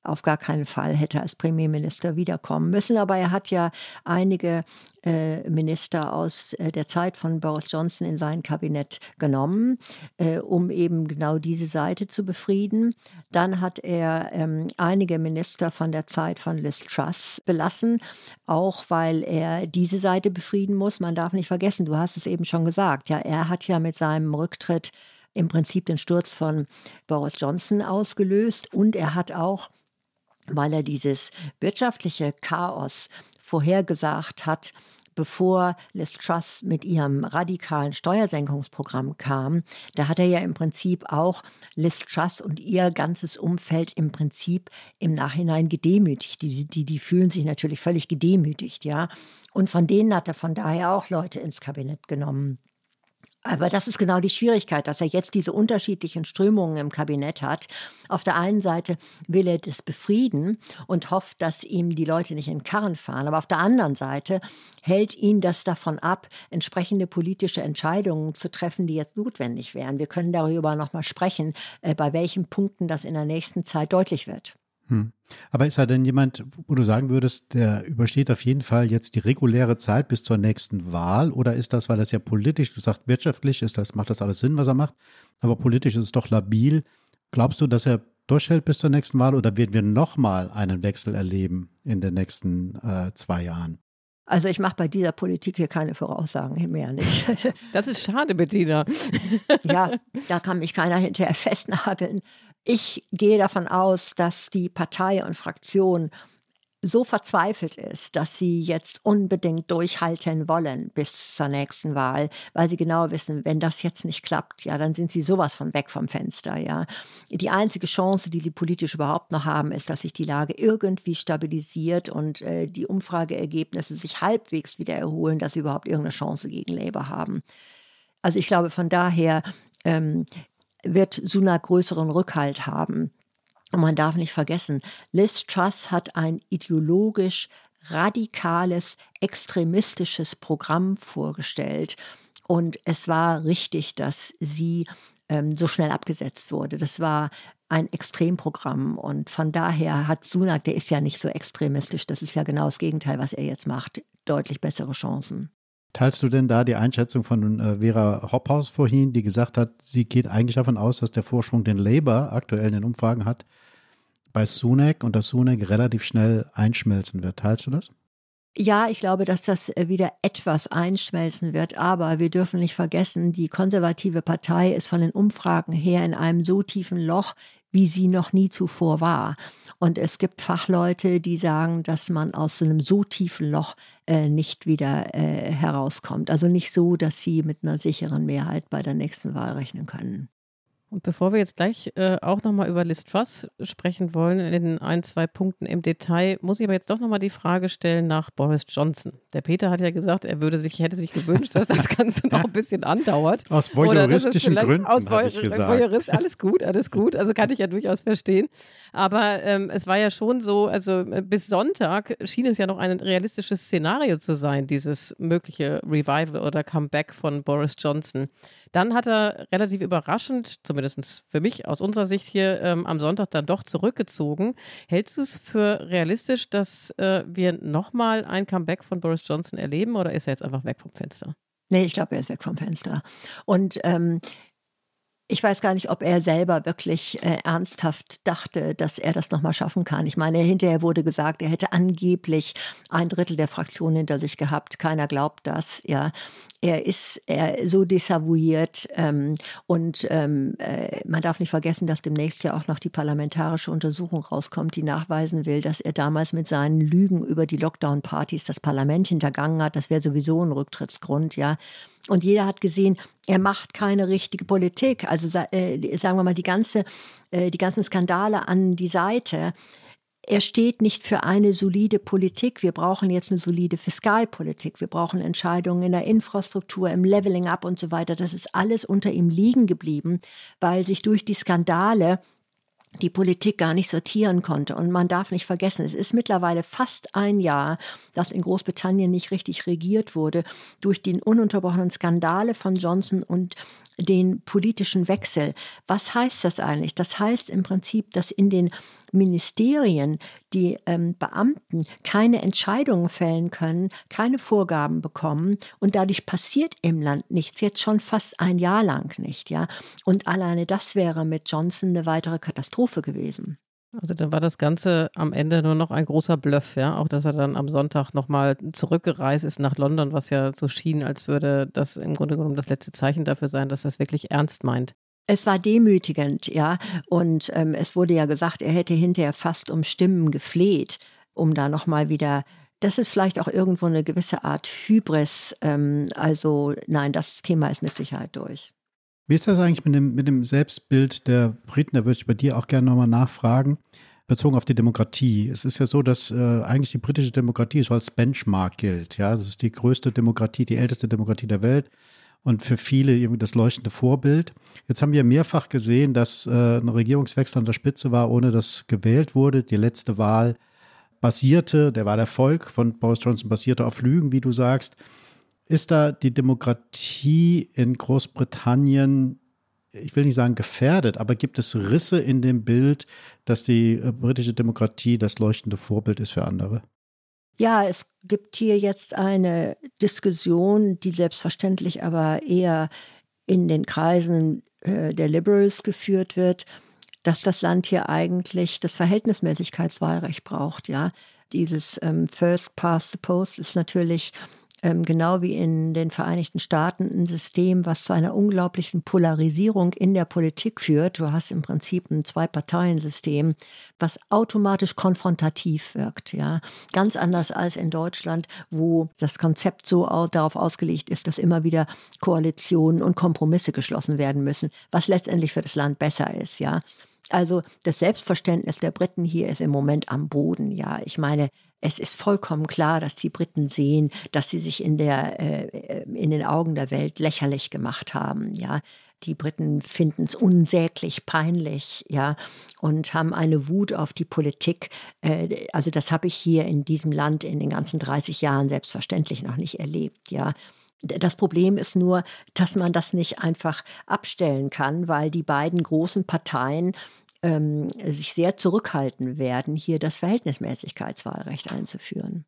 auf gar keinen Fall hätte als Premierminister wiederkommen müssen. Aber er hat ja einige äh, Minister aus äh, der Zeit von Boris Johnson in sein Kabinett genommen, äh, um eben genau diese Seite zu befrieden. Dann hat er ähm, einige Minister von der Zeit von Liz Truss belassen, auch weil er diese Seite befrieden muss. Man darf nicht vergessen, du hast es eben schon gesagt, ja, er hat ja mit seinem Rücktritt im Prinzip den Sturz von Boris Johnson ausgelöst und er hat auch weil er dieses wirtschaftliche Chaos vorhergesagt hat, bevor Liz Truss mit ihrem radikalen Steuersenkungsprogramm kam, da hat er ja im Prinzip auch Liz Truss und ihr ganzes Umfeld im Prinzip im Nachhinein gedemütigt. Die, die, die fühlen sich natürlich völlig gedemütigt, ja. Und von denen hat er von daher auch Leute ins Kabinett genommen. Aber das ist genau die Schwierigkeit, dass er jetzt diese unterschiedlichen Strömungen im Kabinett hat. Auf der einen Seite will er das befrieden und hofft, dass ihm die Leute nicht in Karren fahren. Aber auf der anderen Seite hält ihn das davon ab, entsprechende politische Entscheidungen zu treffen, die jetzt notwendig wären. Wir können darüber noch mal sprechen, äh, bei welchen Punkten das in der nächsten Zeit deutlich wird. Hm. Aber ist er denn jemand, wo du sagen würdest, der übersteht auf jeden Fall jetzt die reguläre Zeit bis zur nächsten Wahl? Oder ist das, weil das ja politisch, du sagst wirtschaftlich, ist das, macht das alles Sinn, was er macht, aber politisch ist es doch labil. Glaubst du, dass er durchhält bis zur nächsten Wahl oder werden wir nochmal einen Wechsel erleben in den nächsten äh, zwei Jahren? Also ich mache bei dieser Politik hier keine Voraussagen mehr nicht. Das ist schade, Bettina. Ja, da kann mich keiner hinterher festnageln. Ich gehe davon aus, dass die Partei und Fraktion so verzweifelt ist, dass sie jetzt unbedingt durchhalten wollen bis zur nächsten Wahl, weil sie genau wissen, wenn das jetzt nicht klappt, ja, dann sind sie sowas von weg vom Fenster, ja. Die einzige Chance, die sie politisch überhaupt noch haben, ist, dass sich die Lage irgendwie stabilisiert und äh, die Umfrageergebnisse sich halbwegs wieder erholen, dass sie überhaupt irgendeine Chance gegen Labour haben. Also ich glaube, von daher ähm, wird Sunak größeren Rückhalt haben. Und man darf nicht vergessen, Liz Truss hat ein ideologisch radikales, extremistisches Programm vorgestellt. Und es war richtig, dass sie ähm, so schnell abgesetzt wurde. Das war ein Extremprogramm. Und von daher hat Sunak, der ist ja nicht so extremistisch, das ist ja genau das Gegenteil, was er jetzt macht, deutlich bessere Chancen. Teilst du denn da die Einschätzung von äh, Vera Hophaus vorhin, die gesagt hat, sie geht eigentlich davon aus, dass der Vorsprung, den Labour aktuell in den Umfragen hat, bei Sunak und dass Sunak relativ schnell einschmelzen wird. Teilst du das? Ja, ich glaube, dass das äh, wieder etwas einschmelzen wird, aber wir dürfen nicht vergessen, die konservative Partei ist von den Umfragen her in einem so tiefen Loch, wie sie noch nie zuvor war. Und es gibt Fachleute, die sagen, dass man aus einem so tiefen Loch äh, nicht wieder äh, herauskommt. Also nicht so, dass sie mit einer sicheren Mehrheit bei der nächsten Wahl rechnen können. Und bevor wir jetzt gleich äh, auch nochmal über Liz Truss sprechen wollen, in den ein, zwei Punkten im Detail, muss ich aber jetzt doch nochmal die Frage stellen nach Boris Johnson. Der Peter hat ja gesagt, er würde sich, hätte sich gewünscht, dass das Ganze noch ein bisschen andauert. Aus voyeuristischen Gründen, aus Voyeur ich gesagt. Voyeurist, alles gut, alles gut. Also kann ich ja durchaus verstehen. Aber ähm, es war ja schon so, also äh, bis Sonntag schien es ja noch ein realistisches Szenario zu sein, dieses mögliche Revival oder Comeback von Boris Johnson. Dann hat er relativ überraschend, zumindest für mich aus unserer Sicht hier, ähm, am Sonntag dann doch zurückgezogen. Hältst du es für realistisch, dass äh, wir nochmal ein Comeback von Boris Johnson erleben oder ist er jetzt einfach weg vom Fenster? Nee, ich glaube, er ist weg vom Fenster. Und ähm, ich weiß gar nicht, ob er selber wirklich äh, ernsthaft dachte, dass er das nochmal schaffen kann. Ich meine, hinterher wurde gesagt, er hätte angeblich ein Drittel der Fraktion hinter sich gehabt. Keiner glaubt das. Ja, er ist er, so desavouiert ähm, und ähm, äh, man darf nicht vergessen, dass demnächst ja auch noch die parlamentarische Untersuchung rauskommt, die nachweisen will, dass er damals mit seinen Lügen über die Lockdown-Partys das Parlament hintergangen hat. Das wäre sowieso ein Rücktrittsgrund, ja. Und jeder hat gesehen, er macht keine richtige Politik. Also äh, sagen wir mal, die, ganze, äh, die ganzen Skandale an die Seite er steht nicht für eine solide Politik. Wir brauchen jetzt eine solide Fiskalpolitik. Wir brauchen Entscheidungen in der Infrastruktur, im Leveling up und so weiter. Das ist alles unter ihm liegen geblieben, weil sich durch die Skandale die Politik gar nicht sortieren konnte. Und man darf nicht vergessen, es ist mittlerweile fast ein Jahr, dass in Großbritannien nicht richtig regiert wurde durch den ununterbrochenen Skandale von Johnson und den politischen Wechsel. Was heißt das eigentlich? Das heißt im Prinzip, dass in den Ministerien die ähm, Beamten keine Entscheidungen fällen können, keine Vorgaben bekommen und dadurch passiert im Land nichts, jetzt schon fast ein Jahr lang nicht, ja. Und alleine das wäre mit Johnson eine weitere Katastrophe gewesen. Also dann war das Ganze am Ende nur noch ein großer Bluff, ja. Auch dass er dann am Sonntag nochmal zurückgereist ist nach London, was ja so schien, als würde das im Grunde genommen das letzte Zeichen dafür sein, dass er es wirklich ernst meint. Es war demütigend, ja. Und ähm, es wurde ja gesagt, er hätte hinterher fast um Stimmen gefleht, um da nochmal wieder. Das ist vielleicht auch irgendwo eine gewisse Art Hybris. Ähm, also nein, das Thema ist mit Sicherheit durch. Wie ist das eigentlich mit dem, mit dem Selbstbild der Briten? Da würde ich bei dir auch gerne nochmal nachfragen, bezogen auf die Demokratie. Es ist ja so, dass äh, eigentlich die britische Demokratie so als Benchmark gilt. Ja, es ist die größte Demokratie, die älteste Demokratie der Welt und für viele irgendwie das leuchtende Vorbild. Jetzt haben wir mehrfach gesehen, dass äh, ein Regierungswechsel an der Spitze war, ohne dass gewählt wurde. Die letzte Wahl basierte, der war der Erfolg von Boris Johnson, basierte auf Lügen, wie du sagst. Ist da die Demokratie in Großbritannien, ich will nicht sagen gefährdet, aber gibt es Risse in dem Bild, dass die äh, britische Demokratie das leuchtende Vorbild ist für andere? Ja, es gibt hier jetzt eine Diskussion, die selbstverständlich aber eher in den Kreisen äh, der Liberals geführt wird, dass das Land hier eigentlich das Verhältnismäßigkeitswahlrecht braucht, ja. Dieses ähm, First Past the Post ist natürlich ähm, genau wie in den Vereinigten Staaten ein System, was zu einer unglaublichen Polarisierung in der Politik führt. Du hast im Prinzip ein Zwei-Parteien-System, was automatisch konfrontativ wirkt. Ja? Ganz anders als in Deutschland, wo das Konzept so darauf ausgelegt ist, dass immer wieder Koalitionen und Kompromisse geschlossen werden müssen, was letztendlich für das Land besser ist. Ja? Also das Selbstverständnis der Briten hier ist im Moment am Boden. Ja, ich meine, es ist vollkommen klar, dass die Briten sehen, dass sie sich in, der, äh, in den Augen der Welt lächerlich gemacht haben. Ja, die Briten finden es unsäglich peinlich, ja, und haben eine Wut auf die Politik. Äh, also das habe ich hier in diesem Land in den ganzen 30 Jahren selbstverständlich noch nicht erlebt, ja. Das Problem ist nur, dass man das nicht einfach abstellen kann, weil die beiden großen Parteien ähm, sich sehr zurückhalten werden, hier das Verhältnismäßigkeitswahlrecht einzuführen.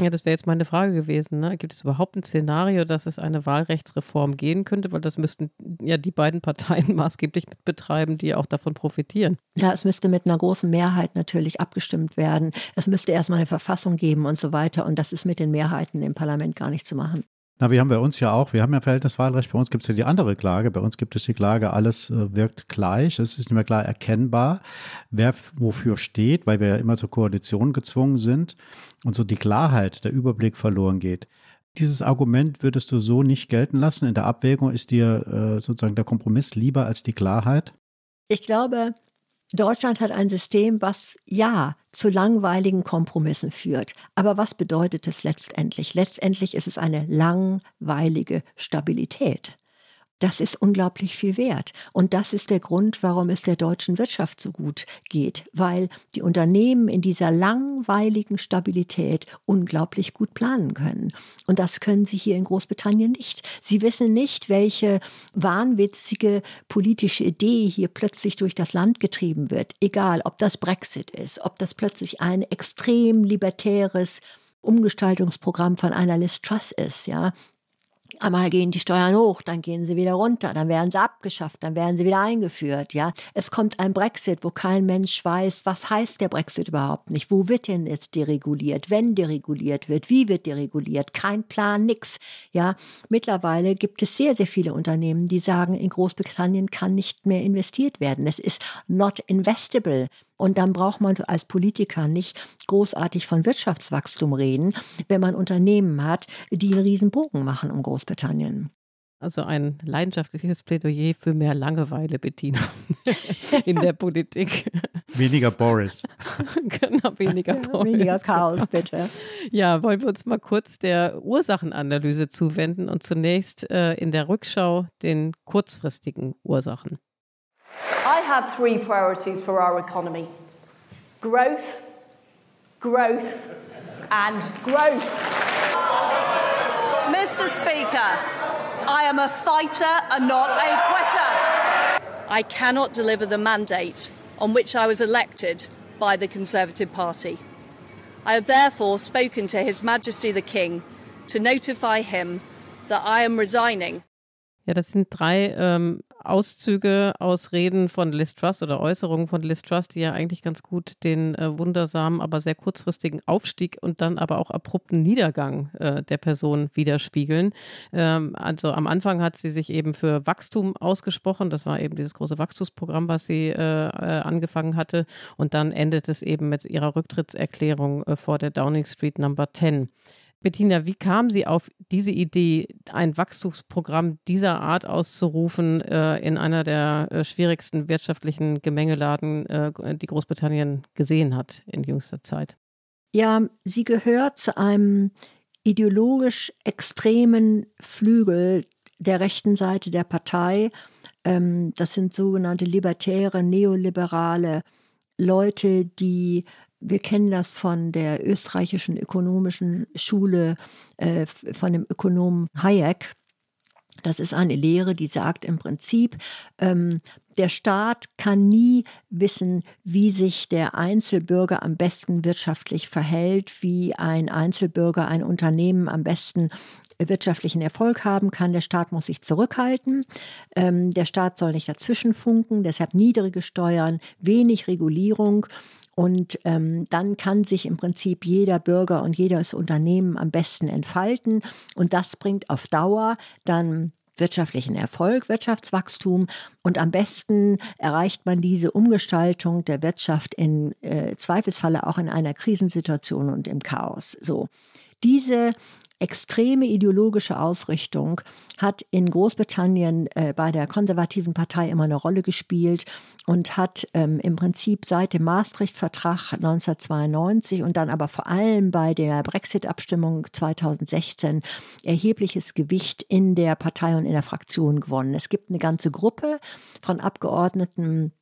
Ja, das wäre jetzt meine Frage gewesen. Ne? Gibt es überhaupt ein Szenario, dass es eine Wahlrechtsreform gehen könnte? Weil das müssten ja die beiden Parteien maßgeblich mit betreiben, die auch davon profitieren. Ja, es müsste mit einer großen Mehrheit natürlich abgestimmt werden. Es müsste erstmal eine Verfassung geben und so weiter. Und das ist mit den Mehrheiten im Parlament gar nicht zu machen. Na, wir haben bei uns ja auch, wir haben ja Verhältniswahlrecht, bei uns gibt es ja die andere Klage. Bei uns gibt es die Klage, alles äh, wirkt gleich, es ist nicht mehr klar erkennbar, wer wofür steht, weil wir ja immer zur Koalition gezwungen sind und so die Klarheit, der Überblick verloren geht. Dieses Argument würdest du so nicht gelten lassen. In der Abwägung ist dir äh, sozusagen der Kompromiss lieber als die Klarheit? Ich glaube, Deutschland hat ein System, was ja zu langweiligen Kompromissen führt. Aber was bedeutet es letztendlich? Letztendlich ist es eine langweilige Stabilität. Das ist unglaublich viel wert. Und das ist der Grund, warum es der deutschen Wirtschaft so gut geht, weil die Unternehmen in dieser langweiligen Stabilität unglaublich gut planen können. Und das können sie hier in Großbritannien nicht. Sie wissen nicht, welche wahnwitzige politische Idee hier plötzlich durch das Land getrieben wird. Egal, ob das Brexit ist, ob das plötzlich ein extrem libertäres Umgestaltungsprogramm von einer Liz Truss ist, ja, Einmal gehen die Steuern hoch, dann gehen sie wieder runter, dann werden sie abgeschafft, dann werden sie wieder eingeführt. Ja, es kommt ein Brexit, wo kein Mensch weiß, was heißt der Brexit überhaupt nicht. Wo wird denn jetzt dereguliert? Wenn dereguliert wird, wie wird dereguliert? Kein Plan, nix. Ja, mittlerweile gibt es sehr, sehr viele Unternehmen, die sagen, in Großbritannien kann nicht mehr investiert werden. Es ist not investable. Und dann braucht man als Politiker nicht großartig von Wirtschaftswachstum reden, wenn man Unternehmen hat, die einen riesen Bogen machen um Großbritannien. Also ein leidenschaftliches Plädoyer für mehr Langeweile, Bettina, in der Politik. Weniger Boris. genau, weniger Boris. Weniger Chaos, bitte. Ja, wollen wir uns mal kurz der Ursachenanalyse zuwenden und zunächst äh, in der Rückschau den kurzfristigen Ursachen. I have three priorities for our economy growth, growth, and growth. Mr. Speaker, I am a fighter and not a quitter. I cannot deliver the mandate on which I was elected by the Conservative Party. I have therefore spoken to His Majesty the King to notify him that I am resigning. Ja, das sind drei ähm, Auszüge aus Reden von Liz Truss oder Äußerungen von Liz Truss, die ja eigentlich ganz gut den äh, wundersamen, aber sehr kurzfristigen Aufstieg und dann aber auch abrupten Niedergang äh, der Person widerspiegeln. Ähm, also am Anfang hat sie sich eben für Wachstum ausgesprochen. Das war eben dieses große Wachstumsprogramm, was sie äh, äh angefangen hatte. Und dann endet es eben mit ihrer Rücktrittserklärung äh, vor der Downing Street Number 10. Bettina, wie kam sie auf diese Idee, ein Wachstumsprogramm dieser Art auszurufen äh, in einer der äh, schwierigsten wirtschaftlichen Gemengeladen, äh, die Großbritannien gesehen hat in jüngster Zeit? Ja, sie gehört zu einem ideologisch extremen Flügel der rechten Seite der Partei. Ähm, das sind sogenannte libertäre, neoliberale Leute, die wir kennen das von der österreichischen ökonomischen Schule, äh, von dem Ökonomen Hayek. Das ist eine Lehre, die sagt im Prinzip, ähm, der Staat kann nie wissen, wie sich der Einzelbürger am besten wirtschaftlich verhält, wie ein Einzelbürger ein Unternehmen am besten wirtschaftlichen Erfolg haben kann. Der Staat muss sich zurückhalten. Ähm, der Staat soll nicht dazwischen funken. Deshalb niedrige Steuern, wenig Regulierung. Und ähm, dann kann sich im Prinzip jeder Bürger und jedes Unternehmen am besten entfalten. Und das bringt auf Dauer dann wirtschaftlichen Erfolg, Wirtschaftswachstum und am besten erreicht man diese Umgestaltung der Wirtschaft in äh, Zweifelsfalle auch in einer Krisensituation und im Chaos. So. Diese extreme ideologische Ausrichtung hat in Großbritannien äh, bei der konservativen Partei immer eine Rolle gespielt und hat ähm, im Prinzip seit dem Maastricht-Vertrag 1992 und dann aber vor allem bei der Brexit-Abstimmung 2016 erhebliches Gewicht in der Partei und in der Fraktion gewonnen. Es gibt eine ganze Gruppe von Abgeordneten,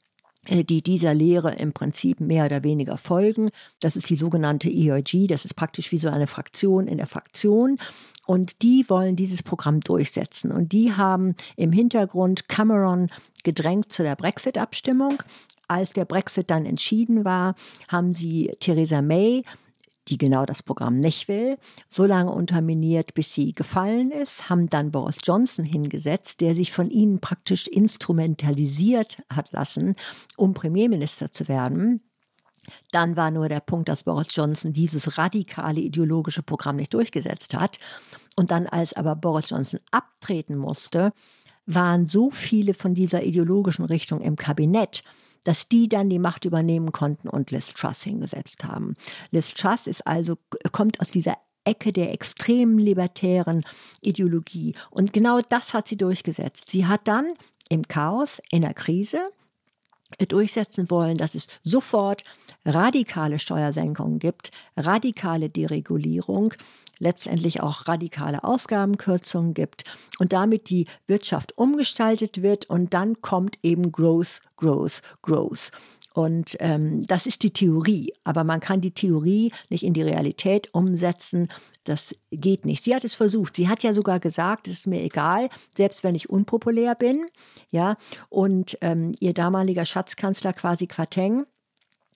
die dieser Lehre im Prinzip mehr oder weniger folgen. Das ist die sogenannte ERG, das ist praktisch wie so eine Fraktion in der Fraktion. Und die wollen dieses Programm durchsetzen. Und die haben im Hintergrund Cameron gedrängt zu der Brexit-Abstimmung. Als der Brexit dann entschieden war, haben sie Theresa May die genau das Programm nicht will, so lange unterminiert, bis sie gefallen ist, haben dann Boris Johnson hingesetzt, der sich von ihnen praktisch instrumentalisiert hat lassen, um Premierminister zu werden. Dann war nur der Punkt, dass Boris Johnson dieses radikale ideologische Programm nicht durchgesetzt hat. Und dann, als aber Boris Johnson abtreten musste, waren so viele von dieser ideologischen Richtung im Kabinett, dass die dann die Macht übernehmen konnten und Liz Truss hingesetzt haben. Liz Truss ist also, kommt aus dieser Ecke der extremen libertären Ideologie. Und genau das hat sie durchgesetzt. Sie hat dann im Chaos, in der Krise, durchsetzen wollen, dass es sofort radikale Steuersenkungen gibt, radikale Deregulierung, letztendlich auch radikale Ausgabenkürzungen gibt und damit die Wirtschaft umgestaltet wird und dann kommt eben Growth, Growth, Growth. Und ähm, das ist die Theorie, aber man kann die Theorie nicht in die Realität umsetzen. Das geht nicht. Sie hat es versucht. Sie hat ja sogar gesagt, es ist mir egal, selbst wenn ich unpopulär bin. Ja, und ähm, ihr damaliger Schatzkanzler quasi Quateng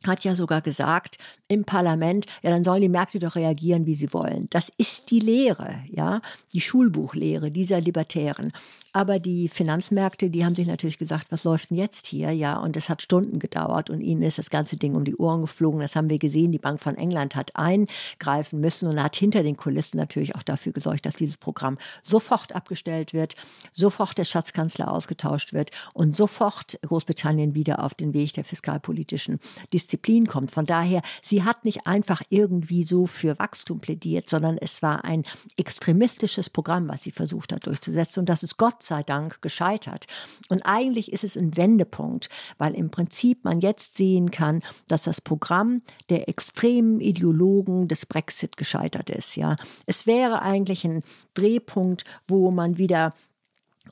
hat ja sogar gesagt im Parlament, ja, dann sollen die Märkte doch reagieren, wie sie wollen. Das ist die Lehre, ja, die Schulbuchlehre dieser Libertären. Aber die Finanzmärkte, die haben sich natürlich gesagt, was läuft denn jetzt hier? Ja, und es hat Stunden gedauert und ihnen ist das ganze Ding um die Ohren geflogen. Das haben wir gesehen. Die Bank von England hat eingreifen müssen und hat hinter den Kulissen natürlich auch dafür gesorgt, dass dieses Programm sofort abgestellt wird, sofort der Schatzkanzler ausgetauscht wird und sofort Großbritannien wieder auf den Weg der fiskalpolitischen Disziplin kommt. Von daher, sie hat nicht einfach irgendwie so für Wachstum plädiert, sondern es war ein extremistisches Programm, was sie versucht hat durchzusetzen. Und das ist Gott sei Dank gescheitert. Und eigentlich ist es ein Wendepunkt, weil im Prinzip man jetzt sehen kann, dass das Programm der extremen Ideologen des Brexit gescheitert ist. Ja, es wäre eigentlich ein Drehpunkt, wo man wieder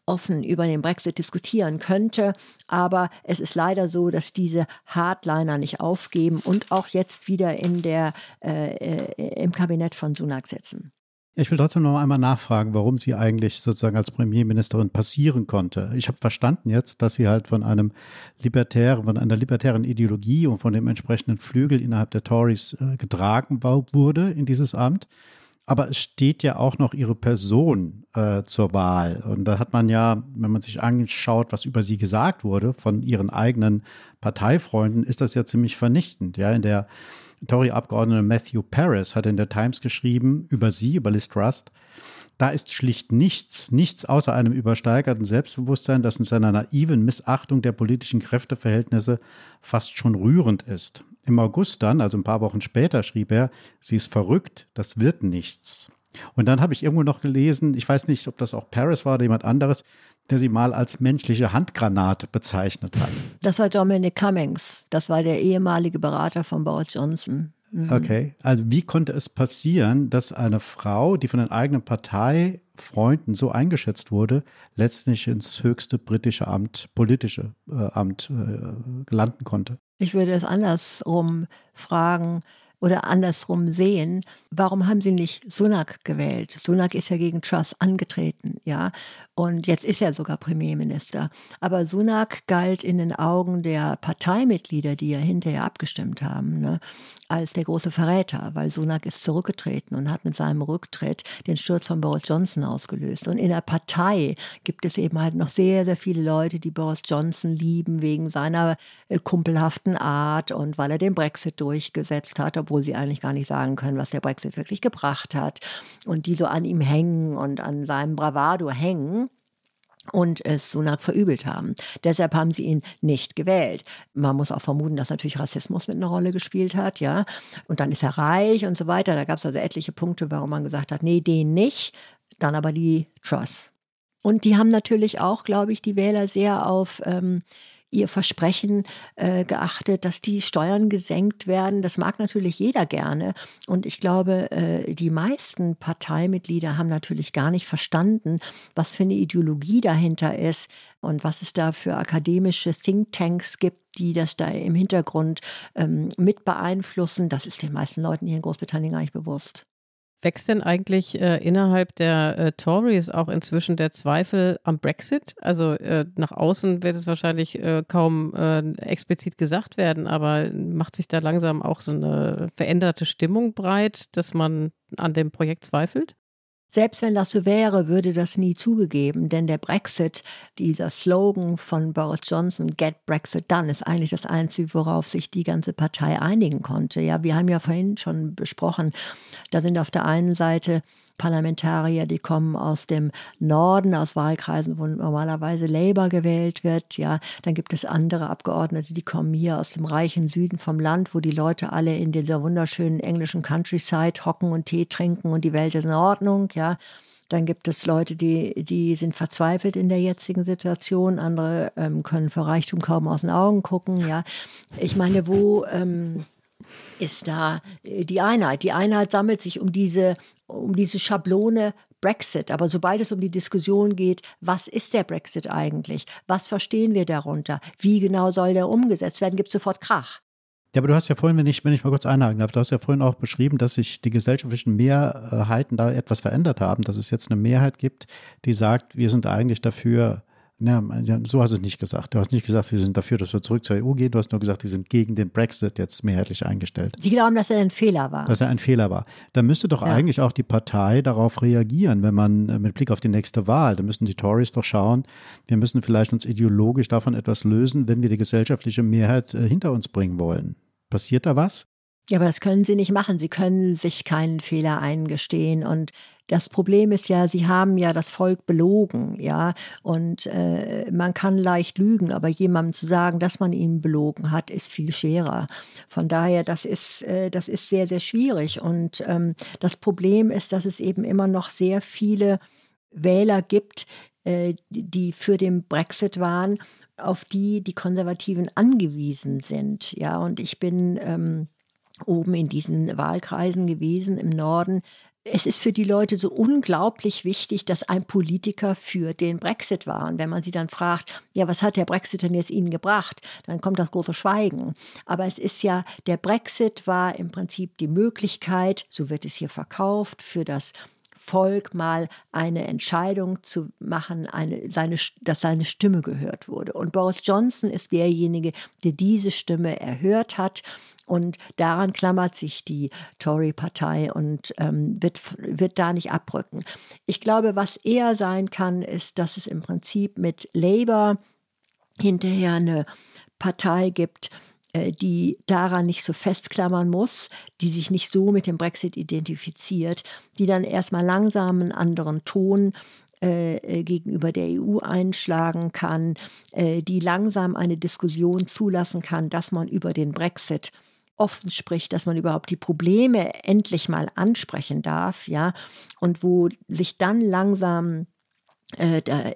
offen über den Brexit diskutieren könnte. Aber es ist leider so, dass diese Hardliner nicht aufgeben und auch jetzt wieder in der, äh, äh im Kabinett von Sunak sitzen. Ich will trotzdem noch einmal nachfragen, warum sie eigentlich sozusagen als Premierministerin passieren konnte. Ich habe verstanden jetzt, dass sie halt von einem libertären, von einer libertären Ideologie und von dem entsprechenden Flügel innerhalb der Tories äh, getragen wurde in dieses Amt. Aber es steht ja auch noch ihre Person äh, zur Wahl. Und da hat man ja, wenn man sich anschaut, was über sie gesagt wurde von ihren eigenen Parteifreunden, ist das ja ziemlich vernichtend. Ja, in der Tory-Abgeordnete Matthew Paris hat in der Times geschrieben über sie, über Liz Trust. Da ist schlicht nichts, nichts außer einem übersteigerten Selbstbewusstsein, das in seiner naiven Missachtung der politischen Kräfteverhältnisse fast schon rührend ist. Im August dann, also ein paar Wochen später, schrieb er, sie ist verrückt, das wird nichts. Und dann habe ich irgendwo noch gelesen, ich weiß nicht, ob das auch Paris war oder jemand anderes, der sie mal als menschliche Handgranate bezeichnet hat. Das war Dominic Cummings. Das war der ehemalige Berater von Boris Johnson. Mhm. Okay, also wie konnte es passieren, dass eine Frau, die von den eigenen Parteifreunden so eingeschätzt wurde, letztlich ins höchste britische Amt, politische äh, Amt äh, landen konnte? Ich würde es andersrum fragen. Oder andersrum sehen, warum haben sie nicht Sunak gewählt? Sunak ist ja gegen Truss angetreten, ja. Und jetzt ist er sogar Premierminister. Aber Sunak galt in den Augen der Parteimitglieder, die ja hinterher abgestimmt haben, ne, als der große Verräter, weil Sunak ist zurückgetreten und hat mit seinem Rücktritt den Sturz von Boris Johnson ausgelöst. Und in der Partei gibt es eben halt noch sehr, sehr viele Leute, die Boris Johnson lieben wegen seiner äh, kumpelhaften Art und weil er den Brexit durchgesetzt hat, obwohl sie eigentlich gar nicht sagen können, was der Brexit wirklich gebracht hat. Und die so an ihm hängen und an seinem Bravado hängen und es Sunak verübelt haben. Deshalb haben sie ihn nicht gewählt. Man muss auch vermuten, dass natürlich Rassismus mit einer Rolle gespielt hat, ja. Und dann ist er reich und so weiter. Da gab es also etliche Punkte, warum man gesagt hat, nee, den nicht, dann aber die Truss. Und die haben natürlich auch, glaube ich, die Wähler sehr auf ähm, ihr Versprechen äh, geachtet, dass die Steuern gesenkt werden. Das mag natürlich jeder gerne. Und ich glaube, äh, die meisten Parteimitglieder haben natürlich gar nicht verstanden, was für eine Ideologie dahinter ist und was es da für akademische Thinktanks gibt, die das da im Hintergrund ähm, mit beeinflussen. Das ist den meisten Leuten hier in Großbritannien gar nicht bewusst. Wächst denn eigentlich äh, innerhalb der äh, Tories auch inzwischen der Zweifel am Brexit? Also äh, nach außen wird es wahrscheinlich äh, kaum äh, explizit gesagt werden, aber macht sich da langsam auch so eine veränderte Stimmung breit, dass man an dem Projekt zweifelt? Selbst wenn das so wäre, würde das nie zugegeben, denn der Brexit, dieser Slogan von Boris Johnson, Get Brexit Done, ist eigentlich das Einzige, worauf sich die ganze Partei einigen konnte. Ja, wir haben ja vorhin schon besprochen, da sind auf der einen Seite Parlamentarier, die kommen aus dem Norden, aus Wahlkreisen, wo normalerweise Labour gewählt wird. Ja, dann gibt es andere Abgeordnete, die kommen hier aus dem reichen Süden vom Land, wo die Leute alle in dieser wunderschönen englischen Countryside hocken und Tee trinken und die Welt ist in Ordnung. Ja, dann gibt es Leute, die, die sind verzweifelt in der jetzigen Situation. Andere ähm, können für Reichtum kaum aus den Augen gucken. Ja, ich meine, wo ähm, ist da äh, die Einheit? Die Einheit sammelt sich um diese um diese Schablone Brexit. Aber sobald es um die Diskussion geht, was ist der Brexit eigentlich? Was verstehen wir darunter? Wie genau soll der umgesetzt werden? Gibt es sofort Krach. Ja, aber du hast ja vorhin, wenn ich, wenn ich mal kurz einhaken darf, du hast ja vorhin auch beschrieben, dass sich die gesellschaftlichen Mehrheiten da etwas verändert haben, dass es jetzt eine Mehrheit gibt, die sagt, wir sind eigentlich dafür, ja, so hast du es nicht gesagt. Du hast nicht gesagt, wir sind dafür, dass wir zurück zur EU gehen. Du hast nur gesagt, die sind gegen den Brexit jetzt mehrheitlich eingestellt. Die glauben, dass er ein Fehler war. Dass er ein Fehler war. Da müsste doch ja. eigentlich auch die Partei darauf reagieren, wenn man äh, mit Blick auf die nächste Wahl, da müssen die Tories doch schauen, wir müssen vielleicht uns ideologisch davon etwas lösen, wenn wir die gesellschaftliche Mehrheit äh, hinter uns bringen wollen. Passiert da was? Ja, aber das können sie nicht machen. Sie können sich keinen Fehler eingestehen. Und das Problem ist ja, sie haben ja das Volk belogen, ja. Und äh, man kann leicht lügen, aber jemandem zu sagen, dass man ihn belogen hat, ist viel schwerer. Von daher, das ist, äh, das ist sehr, sehr schwierig. Und ähm, das Problem ist, dass es eben immer noch sehr viele Wähler gibt, äh, die für den Brexit waren, auf die die Konservativen angewiesen sind. Ja, und ich bin ähm, oben in diesen Wahlkreisen gewesen im Norden. Es ist für die Leute so unglaublich wichtig, dass ein Politiker für den Brexit war. Und wenn man sie dann fragt, ja, was hat der Brexit denn jetzt ihnen gebracht, dann kommt das große Schweigen. Aber es ist ja, der Brexit war im Prinzip die Möglichkeit, so wird es hier verkauft, für das Volk mal eine Entscheidung zu machen, eine, seine, dass seine Stimme gehört wurde. Und Boris Johnson ist derjenige, der diese Stimme erhört hat und daran klammert sich die Tory-Partei und ähm, wird, wird da nicht abrücken. Ich glaube, was eher sein kann, ist, dass es im Prinzip mit Labour hinterher eine Partei gibt, äh, die daran nicht so festklammern muss, die sich nicht so mit dem Brexit identifiziert, die dann erstmal langsam einen anderen Ton äh, äh gegenüber der EU einschlagen kann, äh, die langsam eine Diskussion zulassen kann, dass man über den Brexit offen spricht, dass man überhaupt die Probleme endlich mal ansprechen darf, ja, und wo sich dann langsam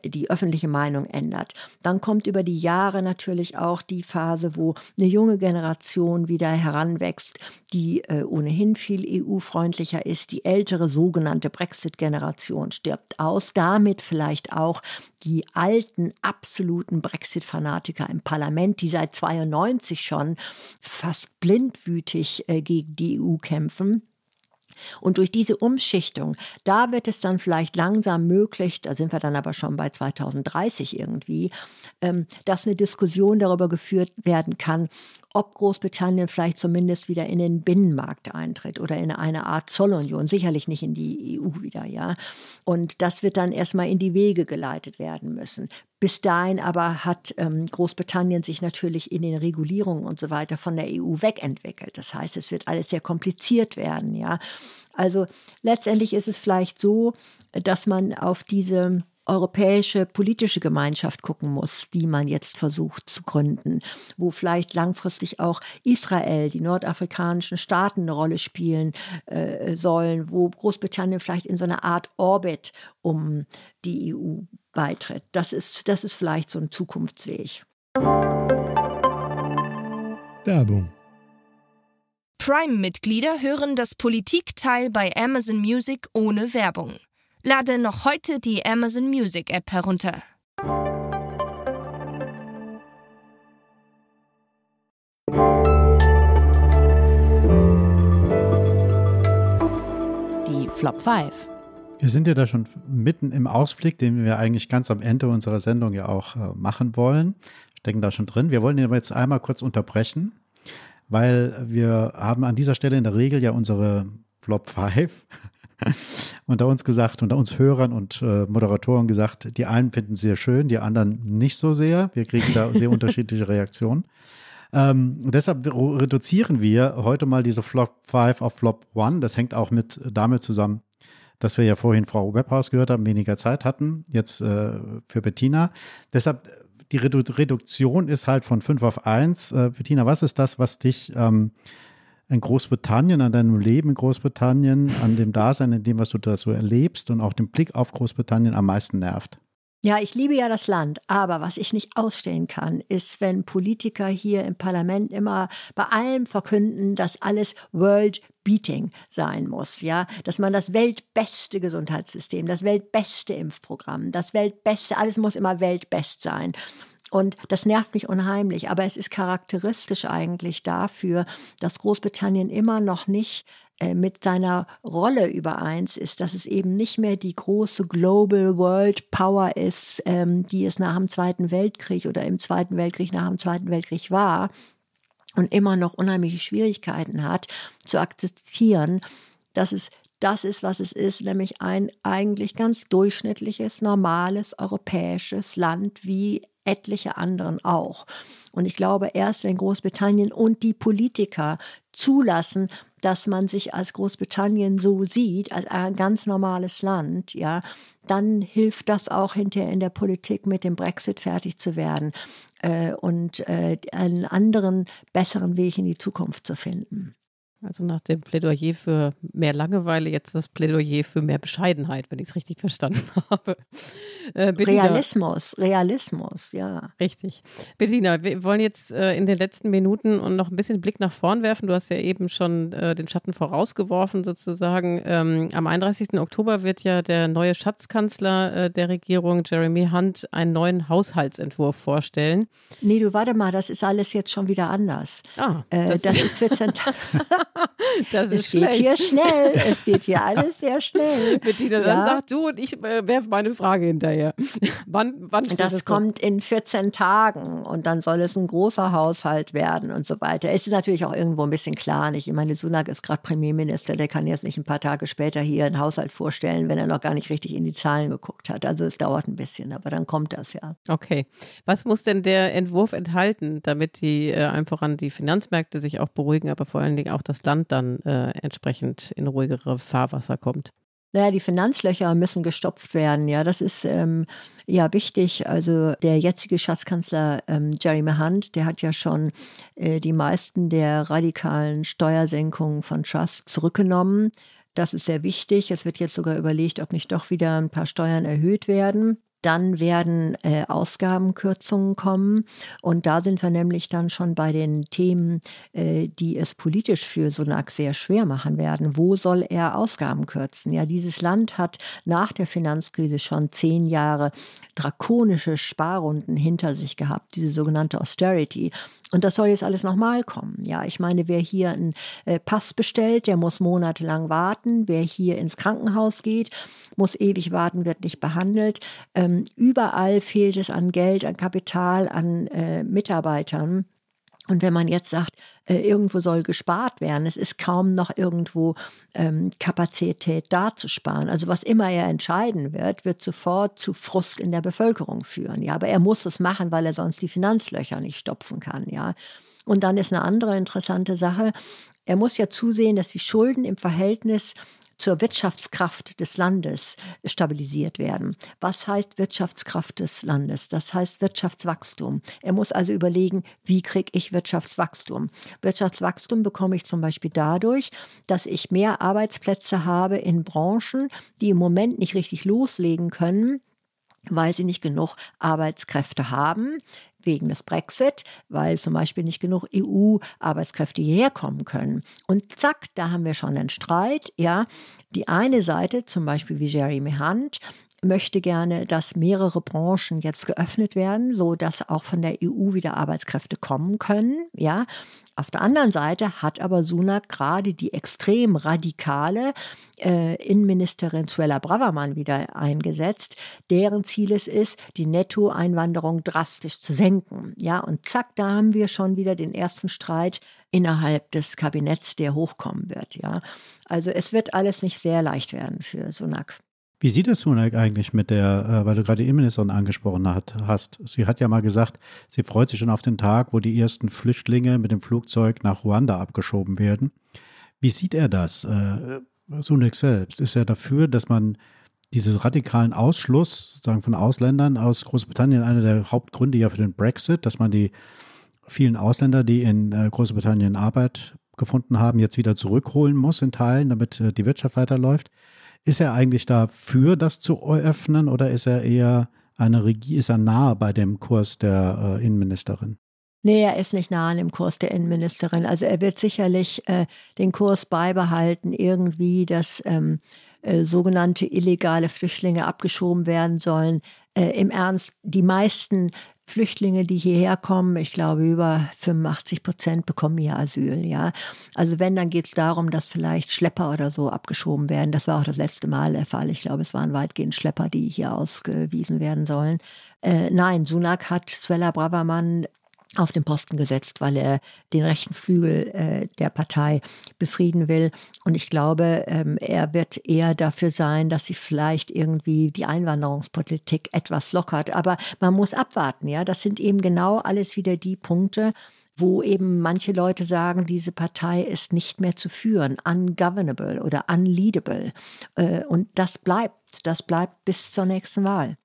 die öffentliche Meinung ändert. Dann kommt über die Jahre natürlich auch die Phase, wo eine junge Generation wieder heranwächst, die äh, ohnehin viel EU-freundlicher ist. Die ältere sogenannte Brexit-Generation stirbt aus. Damit vielleicht auch die alten absoluten Brexit-Fanatiker im Parlament, die seit 92 schon fast blindwütig äh, gegen die EU kämpfen und durch diese Umschichtung, da wird es dann vielleicht langsam möglich, da sind wir dann aber schon bei 2030 irgendwie, ähm, dass eine Diskussion darüber geführt werden kann, ob Großbritannien vielleicht zumindest wieder in den Binnenmarkt eintritt oder in eine Art Zollunion, sicherlich nicht in die EU wieder, ja. Und das wird dann erstmal in die Wege geleitet werden müssen. Bis dahin aber hat ähm, Großbritannien sich natürlich in den Regulierungen und so weiter von der EU wegentwickelt. Das heißt, es wird alles sehr kompliziert werden, ja. Also letztendlich ist es vielleicht so, dass man auf diese europäische politische Gemeinschaft gucken muss, die man jetzt versucht zu gründen, wo vielleicht langfristig auch Israel, die nordafrikanischen Staaten eine Rolle spielen äh, sollen, wo Großbritannien vielleicht in so einer Art Orbit um die EU beitritt. Das ist, das ist vielleicht so ein Zukunftsweg. Werbung. Prime-Mitglieder hören das Politikteil bei Amazon Music ohne Werbung. Lade noch heute die Amazon Music App herunter. Die Flop 5. Wir sind ja da schon mitten im Ausblick, den wir eigentlich ganz am Ende unserer Sendung ja auch äh, machen wollen. Stecken da schon drin. Wir wollen ihn aber jetzt einmal kurz unterbrechen, weil wir haben an dieser Stelle in der Regel ja unsere Flop 5 unter uns gesagt, unter uns Hörern und äh, Moderatoren gesagt, die einen finden es sehr schön, die anderen nicht so sehr. Wir kriegen da sehr unterschiedliche Reaktionen. Ähm, deshalb reduzieren wir heute mal diese Flop 5 auf Flop 1. Das hängt auch mit damit zusammen, dass wir ja vorhin Frau Webhaus gehört haben, weniger Zeit hatten, jetzt äh, für Bettina. Deshalb, die Redu Reduktion ist halt von 5 auf 1. Äh, Bettina, was ist das, was dich ähm, in Großbritannien, an deinem Leben in Großbritannien, an dem Dasein, in dem, was du da so erlebst und auch dem Blick auf Großbritannien am meisten nervt? Ja, ich liebe ja das Land, aber was ich nicht ausstehen kann, ist, wenn Politiker hier im Parlament immer bei allem verkünden, dass alles World Beating sein muss, ja, dass man das weltbeste Gesundheitssystem, das weltbeste Impfprogramm, das weltbeste, alles muss immer weltbest sein. Und das nervt mich unheimlich. Aber es ist charakteristisch eigentlich dafür, dass Großbritannien immer noch nicht mit seiner Rolle übereins ist, dass es eben nicht mehr die große Global World Power ist, ähm, die es nach dem Zweiten Weltkrieg oder im Zweiten Weltkrieg nach dem Zweiten Weltkrieg war und immer noch unheimliche Schwierigkeiten hat zu akzeptieren, dass es das ist, was es ist, nämlich ein eigentlich ganz durchschnittliches, normales europäisches Land wie etliche anderen auch. Und ich glaube, erst wenn Großbritannien und die Politiker zulassen, dass man sich als Großbritannien so sieht, als ein ganz normales Land, ja, dann hilft das auch hinterher in der Politik mit dem Brexit fertig zu werden äh, und äh, einen anderen, besseren Weg in die Zukunft zu finden. Also nach dem Plädoyer für mehr Langeweile jetzt das Plädoyer für mehr Bescheidenheit, wenn ich es richtig verstanden habe. Äh, Realismus, Realismus, ja. Richtig. Bettina, wir wollen jetzt äh, in den letzten Minuten und noch ein bisschen Blick nach vorn werfen. Du hast ja eben schon äh, den Schatten vorausgeworfen sozusagen. Ähm, am 31. Oktober wird ja der neue Schatzkanzler äh, der Regierung, Jeremy Hunt, einen neuen Haushaltsentwurf vorstellen. Nee, du warte mal, das ist alles jetzt schon wieder anders. Ah, äh, das, das ist 14 Tage. das ist es geht schlecht. hier schnell. Es geht hier alles sehr schnell. Bettina, ja. dann sag du und ich äh, werfe meine Frage hinterher. wann, wann das, das kommt in 14 Tagen und dann soll es ein großer Haushalt werden und so weiter. Es ist natürlich auch irgendwo ein bisschen klar nicht. Ich meine, Sunak ist gerade Premierminister, der kann jetzt nicht ein paar Tage später hier einen Haushalt vorstellen, wenn er noch gar nicht richtig in die Zahlen geguckt hat. Also es dauert ein bisschen, aber dann kommt das ja. Okay. Was muss denn der Entwurf enthalten, damit die äh, einfach an die Finanzmärkte sich auch beruhigen, aber vor allen Dingen auch das Land dann äh, entsprechend in ruhigere Fahrwasser kommt? Naja, die Finanzlöcher müssen gestopft werden. Ja, das ist ähm, ja wichtig. Also der jetzige Schatzkanzler ähm, Jeremy Hunt, der hat ja schon äh, die meisten der radikalen Steuersenkungen von Trust zurückgenommen. Das ist sehr wichtig. Es wird jetzt sogar überlegt, ob nicht doch wieder ein paar Steuern erhöht werden. Dann werden äh, Ausgabenkürzungen kommen. Und da sind wir nämlich dann schon bei den Themen, äh, die es politisch für Sunak sehr schwer machen werden. Wo soll er Ausgaben kürzen? Ja, dieses Land hat nach der Finanzkrise schon zehn Jahre drakonische Sparrunden hinter sich gehabt, diese sogenannte Austerity. Und das soll jetzt alles nochmal kommen. Ja, ich meine, wer hier einen äh, Pass bestellt, der muss monatelang warten. Wer hier ins Krankenhaus geht, muss ewig warten, wird nicht behandelt. Ähm, überall fehlt es an Geld, an Kapital, an äh, Mitarbeitern. Und wenn man jetzt sagt, äh, irgendwo soll gespart werden, es ist kaum noch irgendwo ähm, Kapazität da zu sparen. Also was immer er entscheiden wird, wird sofort zu Frust in der Bevölkerung führen. Ja, aber er muss es machen, weil er sonst die Finanzlöcher nicht stopfen kann. Ja. Und dann ist eine andere interessante Sache. Er muss ja zusehen, dass die Schulden im Verhältnis zur Wirtschaftskraft des Landes stabilisiert werden. Was heißt Wirtschaftskraft des Landes? Das heißt Wirtschaftswachstum. Er muss also überlegen, wie kriege ich Wirtschaftswachstum? Wirtschaftswachstum bekomme ich zum Beispiel dadurch, dass ich mehr Arbeitsplätze habe in Branchen, die im Moment nicht richtig loslegen können, weil sie nicht genug Arbeitskräfte haben wegen des Brexit, weil zum Beispiel nicht genug EU-Arbeitskräfte hierher kommen können. Und zack, da haben wir schon einen Streit. Ja, die eine Seite, zum Beispiel wie Jeremy Hunt, möchte gerne, dass mehrere Branchen jetzt geöffnet werden, so dass auch von der EU wieder Arbeitskräfte kommen können. Ja, auf der anderen Seite hat aber Sunak gerade die extrem radikale äh, Innenministerin Suella Braverman wieder eingesetzt, deren Ziel es ist, die Nettoeinwanderung drastisch zu senken. Ja, und zack, da haben wir schon wieder den ersten Streit innerhalb des Kabinetts, der hochkommen wird. Ja, also es wird alles nicht sehr leicht werden für Sunak. Wie sieht es Sunak eigentlich mit der, äh, weil du gerade die angesprochen hast? Sie hat ja mal gesagt, sie freut sich schon auf den Tag, wo die ersten Flüchtlinge mit dem Flugzeug nach Ruanda abgeschoben werden. Wie sieht er das? Äh, Sunak selbst, ist er dafür, dass man diesen radikalen Ausschluss sozusagen von Ausländern aus Großbritannien, einer der Hauptgründe ja für den Brexit, dass man die vielen Ausländer, die in äh, Großbritannien Arbeit gefunden haben, jetzt wieder zurückholen muss in Teilen, damit die Wirtschaft weiterläuft. Ist er eigentlich dafür, das zu öffnen oder ist er eher eine Regie, ist er nahe bei dem Kurs der äh, Innenministerin? Nee, er ist nicht nah an dem Kurs der Innenministerin. Also er wird sicherlich äh, den Kurs beibehalten, irgendwie, dass ähm, äh, sogenannte illegale Flüchtlinge abgeschoben werden sollen. Äh, Im Ernst, die meisten Flüchtlinge, die hierher kommen, ich glaube über 85 Prozent bekommen hier Asyl. Ja, also wenn dann geht es darum, dass vielleicht Schlepper oder so abgeschoben werden. Das war auch das letzte Mal der Fall. Ich glaube, es waren weitgehend Schlepper, die hier ausgewiesen werden sollen. Äh, nein, Sunak hat Swella Bravermann auf den Posten gesetzt, weil er den rechten Flügel äh, der Partei befrieden will. Und ich glaube, ähm, er wird eher dafür sein, dass sie vielleicht irgendwie die Einwanderungspolitik etwas lockert. Aber man muss abwarten, ja. Das sind eben genau alles wieder die Punkte, wo eben manche Leute sagen, diese Partei ist nicht mehr zu führen, ungovernable oder unleadable. Äh, und das bleibt, das bleibt bis zur nächsten Wahl.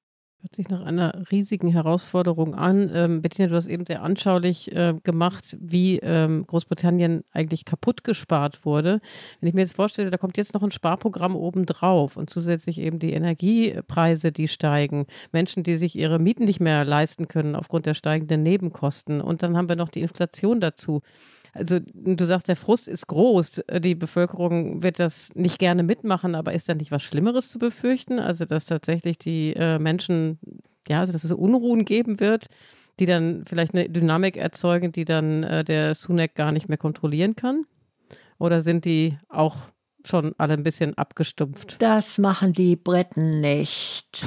Hört sich nach einer riesigen Herausforderung an. Ähm, Bettina, du hast eben sehr anschaulich äh, gemacht, wie ähm, Großbritannien eigentlich kaputt gespart wurde. Wenn ich mir jetzt vorstelle, da kommt jetzt noch ein Sparprogramm obendrauf und zusätzlich eben die Energiepreise, die steigen, Menschen, die sich ihre Mieten nicht mehr leisten können aufgrund der steigenden Nebenkosten. Und dann haben wir noch die Inflation dazu. Also du sagst, der Frust ist groß. Die Bevölkerung wird das nicht gerne mitmachen, aber ist da nicht was Schlimmeres zu befürchten? Also dass tatsächlich die äh, Menschen, ja, also dass es Unruhen geben wird, die dann vielleicht eine Dynamik erzeugen, die dann äh, der Sunak gar nicht mehr kontrollieren kann? Oder sind die auch schon alle ein bisschen abgestumpft. Das machen die Briten nicht.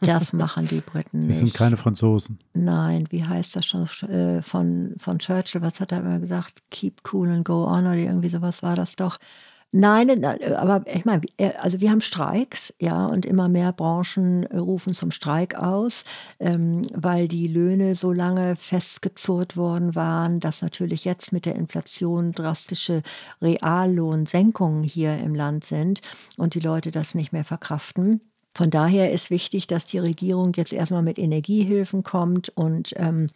Das machen die Briten nicht. Die sind keine Franzosen. Nein, wie heißt das schon äh, von, von Churchill? Was hat er immer gesagt? Keep cool and go on oder irgendwie sowas war das doch. Nein, aber ich meine, also wir haben Streiks, ja, und immer mehr Branchen rufen zum Streik aus, ähm, weil die Löhne so lange festgezurrt worden waren, dass natürlich jetzt mit der Inflation drastische Reallohnsenkungen hier im Land sind und die Leute das nicht mehr verkraften. Von daher ist wichtig, dass die Regierung jetzt erstmal mit Energiehilfen kommt und ähm,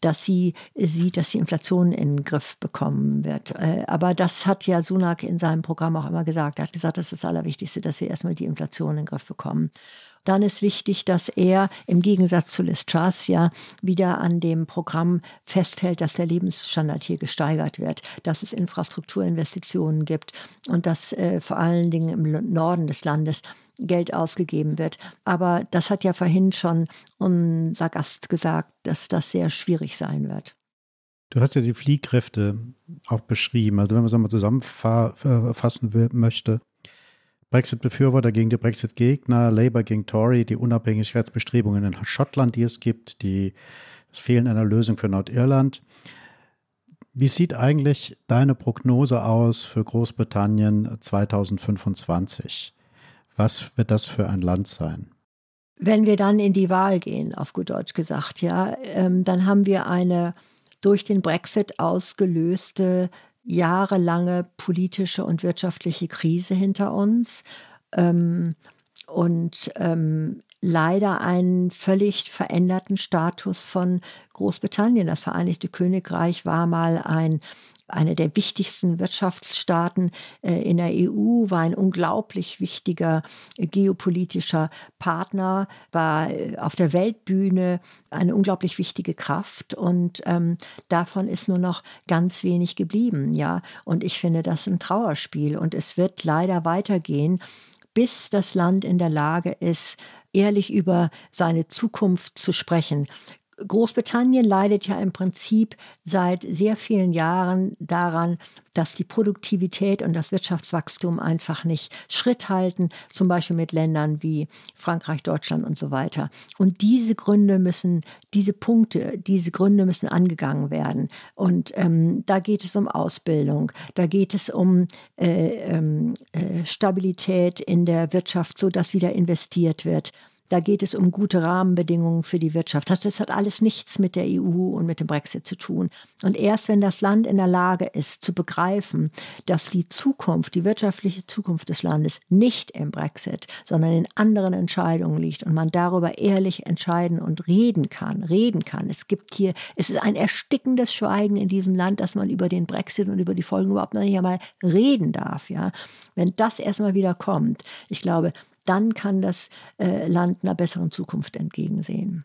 dass sie sieht, dass die Inflation in den Griff bekommen wird. Äh, aber das hat ja Sunak in seinem Programm auch immer gesagt. Er hat gesagt, das ist das Allerwichtigste, dass wir erstmal die Inflation in den Griff bekommen dann ist wichtig, dass er im Gegensatz zu Liz Truss ja wieder an dem Programm festhält, dass der Lebensstandard hier gesteigert wird, dass es Infrastrukturinvestitionen gibt und dass äh, vor allen Dingen im Norden des Landes Geld ausgegeben wird. Aber das hat ja vorhin schon unser Gast gesagt, dass das sehr schwierig sein wird. Du hast ja die Fliehkräfte auch beschrieben. Also wenn man es einmal zusammenfassen möchte, Brexit-Befürworter gegen die Brexit-Gegner, Labour gegen Tory, die Unabhängigkeitsbestrebungen in Schottland, die es gibt, die, das Fehlen einer Lösung für Nordirland. Wie sieht eigentlich deine Prognose aus für Großbritannien 2025? Was wird das für ein Land sein? Wenn wir dann in die Wahl gehen, auf gut Deutsch gesagt, ja, ähm, dann haben wir eine durch den Brexit ausgelöste jahrelange politische und wirtschaftliche Krise hinter uns ähm, und ähm, leider einen völlig veränderten Status von Großbritannien. Das Vereinigte Königreich war mal ein einer der wichtigsten Wirtschaftsstaaten äh, in der EU, war ein unglaublich wichtiger äh, geopolitischer Partner, war äh, auf der Weltbühne eine unglaublich wichtige Kraft und ähm, davon ist nur noch ganz wenig geblieben, ja. Und ich finde das ein Trauerspiel und es wird leider weitergehen, bis das Land in der Lage ist, ehrlich über seine Zukunft zu sprechen. Großbritannien leidet ja im Prinzip seit sehr vielen Jahren daran, dass die Produktivität und das Wirtschaftswachstum einfach nicht Schritt halten, zum Beispiel mit Ländern wie Frankreich, Deutschland und so weiter. Und diese Gründe müssen, diese Punkte, diese Gründe müssen angegangen werden. Und ähm, da geht es um Ausbildung, da geht es um äh, ähm, äh, Stabilität in der Wirtschaft, sodass wieder investiert wird. Da geht es um gute Rahmenbedingungen für die Wirtschaft. Das hat alles nichts mit der EU und mit dem Brexit zu tun. Und erst wenn das Land in der Lage ist, zu begreifen, dass die Zukunft, die wirtschaftliche Zukunft des Landes nicht im Brexit, sondern in anderen Entscheidungen liegt und man darüber ehrlich entscheiden und reden kann, reden kann. Es gibt hier, es ist ein erstickendes Schweigen in diesem Land, dass man über den Brexit und über die Folgen überhaupt noch nicht einmal reden darf. Ja? Wenn das erstmal wieder kommt, ich glaube, dann kann das äh, Land einer besseren Zukunft entgegensehen.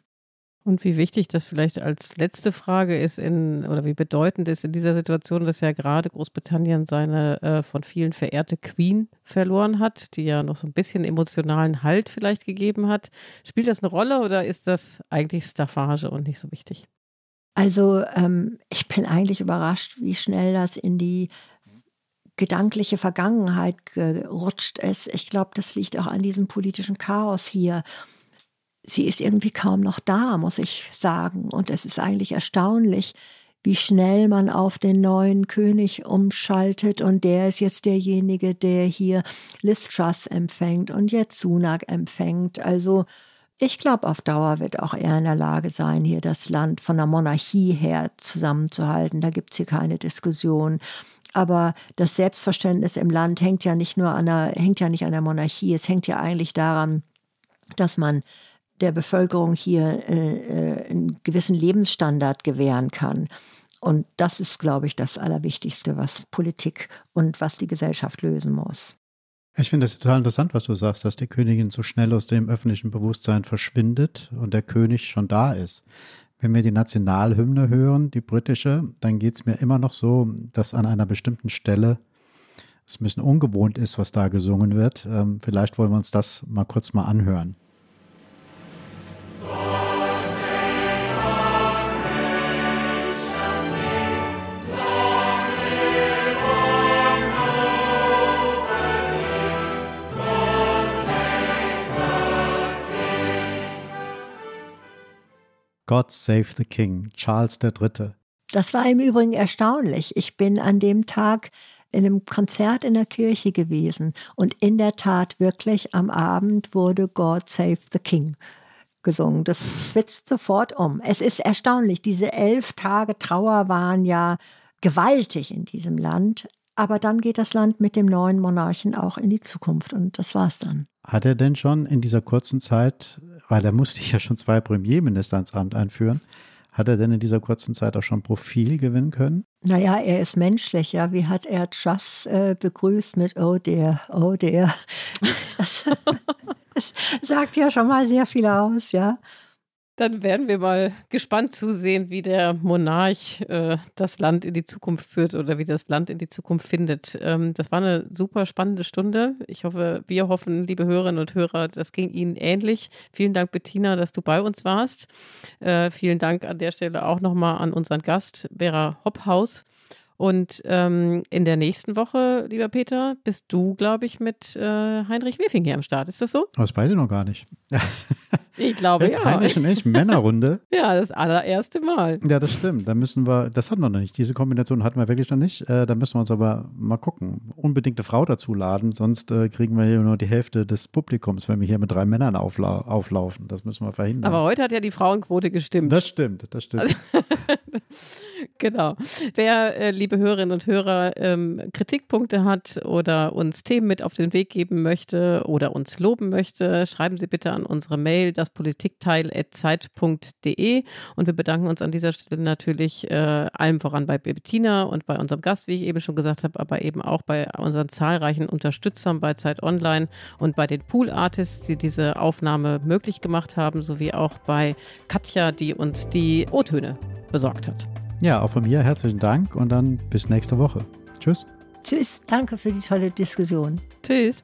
Und wie wichtig das vielleicht als letzte Frage ist in, oder wie bedeutend ist in dieser Situation, dass ja gerade Großbritannien seine äh, von vielen verehrte Queen verloren hat, die ja noch so ein bisschen emotionalen Halt vielleicht gegeben hat. Spielt das eine Rolle oder ist das eigentlich Staffage und nicht so wichtig? Also ähm, ich bin eigentlich überrascht, wie schnell das in die gedankliche Vergangenheit gerutscht ist. Ich glaube, das liegt auch an diesem politischen Chaos hier. Sie ist irgendwie kaum noch da, muss ich sagen. Und es ist eigentlich erstaunlich, wie schnell man auf den neuen König umschaltet und der ist jetzt derjenige, der hier Liz Truss empfängt und jetzt Sunak empfängt. Also ich glaube, auf Dauer wird auch er in der Lage sein, hier das Land von der Monarchie her zusammenzuhalten. Da gibt es hier keine Diskussion. Aber das Selbstverständnis im Land hängt ja nicht nur an der, hängt ja nicht an der Monarchie, es hängt ja eigentlich daran, dass man der Bevölkerung hier äh, äh, einen gewissen Lebensstandard gewähren kann. Und das ist, glaube ich, das Allerwichtigste, was Politik und was die Gesellschaft lösen muss. Ich finde es total interessant, was du sagst, dass die Königin so schnell aus dem öffentlichen Bewusstsein verschwindet und der König schon da ist. Wenn wir die Nationalhymne hören, die britische, dann geht es mir immer noch so, dass an einer bestimmten Stelle es ein bisschen ungewohnt ist, was da gesungen wird. Ähm, vielleicht wollen wir uns das mal kurz mal anhören. God Save the King, Charles III. Das war im Übrigen erstaunlich. Ich bin an dem Tag in einem Konzert in der Kirche gewesen und in der Tat wirklich am Abend wurde God Save the King gesungen. Das switcht sofort um. Es ist erstaunlich. Diese elf Tage Trauer waren ja gewaltig in diesem Land. Aber dann geht das Land mit dem neuen Monarchen auch in die Zukunft und das war's dann. Hat er denn schon in dieser kurzen Zeit weil er musste ja schon zwei Premierminister ins Amt einführen. Hat er denn in dieser kurzen Zeit auch schon Profil gewinnen können? Naja, er ist menschlich, ja. Wie hat er Truss äh, begrüßt mit Oh dear, oh dear. Das, das sagt ja schon mal sehr viel aus, ja. Dann werden wir mal gespannt zusehen, wie der Monarch äh, das Land in die Zukunft führt oder wie das Land in die Zukunft findet. Ähm, das war eine super spannende Stunde. Ich hoffe, wir hoffen, liebe Hörerinnen und Hörer, das ging Ihnen ähnlich. Vielen Dank, Bettina, dass du bei uns warst. Äh, vielen Dank an der Stelle auch nochmal an unseren Gast, Vera Hopphaus. Und ähm, in der nächsten Woche, lieber Peter, bist du, glaube ich, mit äh, Heinrich Wefing hier am Start. Ist das so? Das weiß ich noch gar nicht. Ich glaube Echt? ja. Heinrich und ich, Männerrunde. ja, das allererste Mal. Ja, das stimmt. Da müssen wir, das hatten wir noch nicht. Diese Kombination hatten wir wirklich noch nicht. Äh, da müssen wir uns aber mal gucken. Unbedingt eine Frau dazu laden, sonst äh, kriegen wir hier nur die Hälfte des Publikums, wenn wir hier mit drei Männern aufla auflaufen. Das müssen wir verhindern. Aber heute hat ja die Frauenquote gestimmt. Das stimmt, das stimmt. Also, genau. Wer, äh, liebe Hörerinnen und Hörer, ähm, Kritikpunkte hat oder uns Themen mit auf den Weg geben möchte oder uns loben möchte, schreiben Sie bitte an unsere Mail das politikteil.zeit.de. Und wir bedanken uns an dieser Stelle natürlich äh, allem voran bei Bettina und bei unserem Gast, wie ich eben schon gesagt habe, aber eben auch bei unseren zahlreichen Unterstützern bei Zeit Online und bei den Pool Artists, die diese Aufnahme möglich gemacht haben, sowie auch bei Katja, die uns die O-Töne besorgt hat. Ja, auch von mir herzlichen Dank und dann bis nächste Woche. Tschüss. Tschüss, danke für die tolle Diskussion. Tschüss.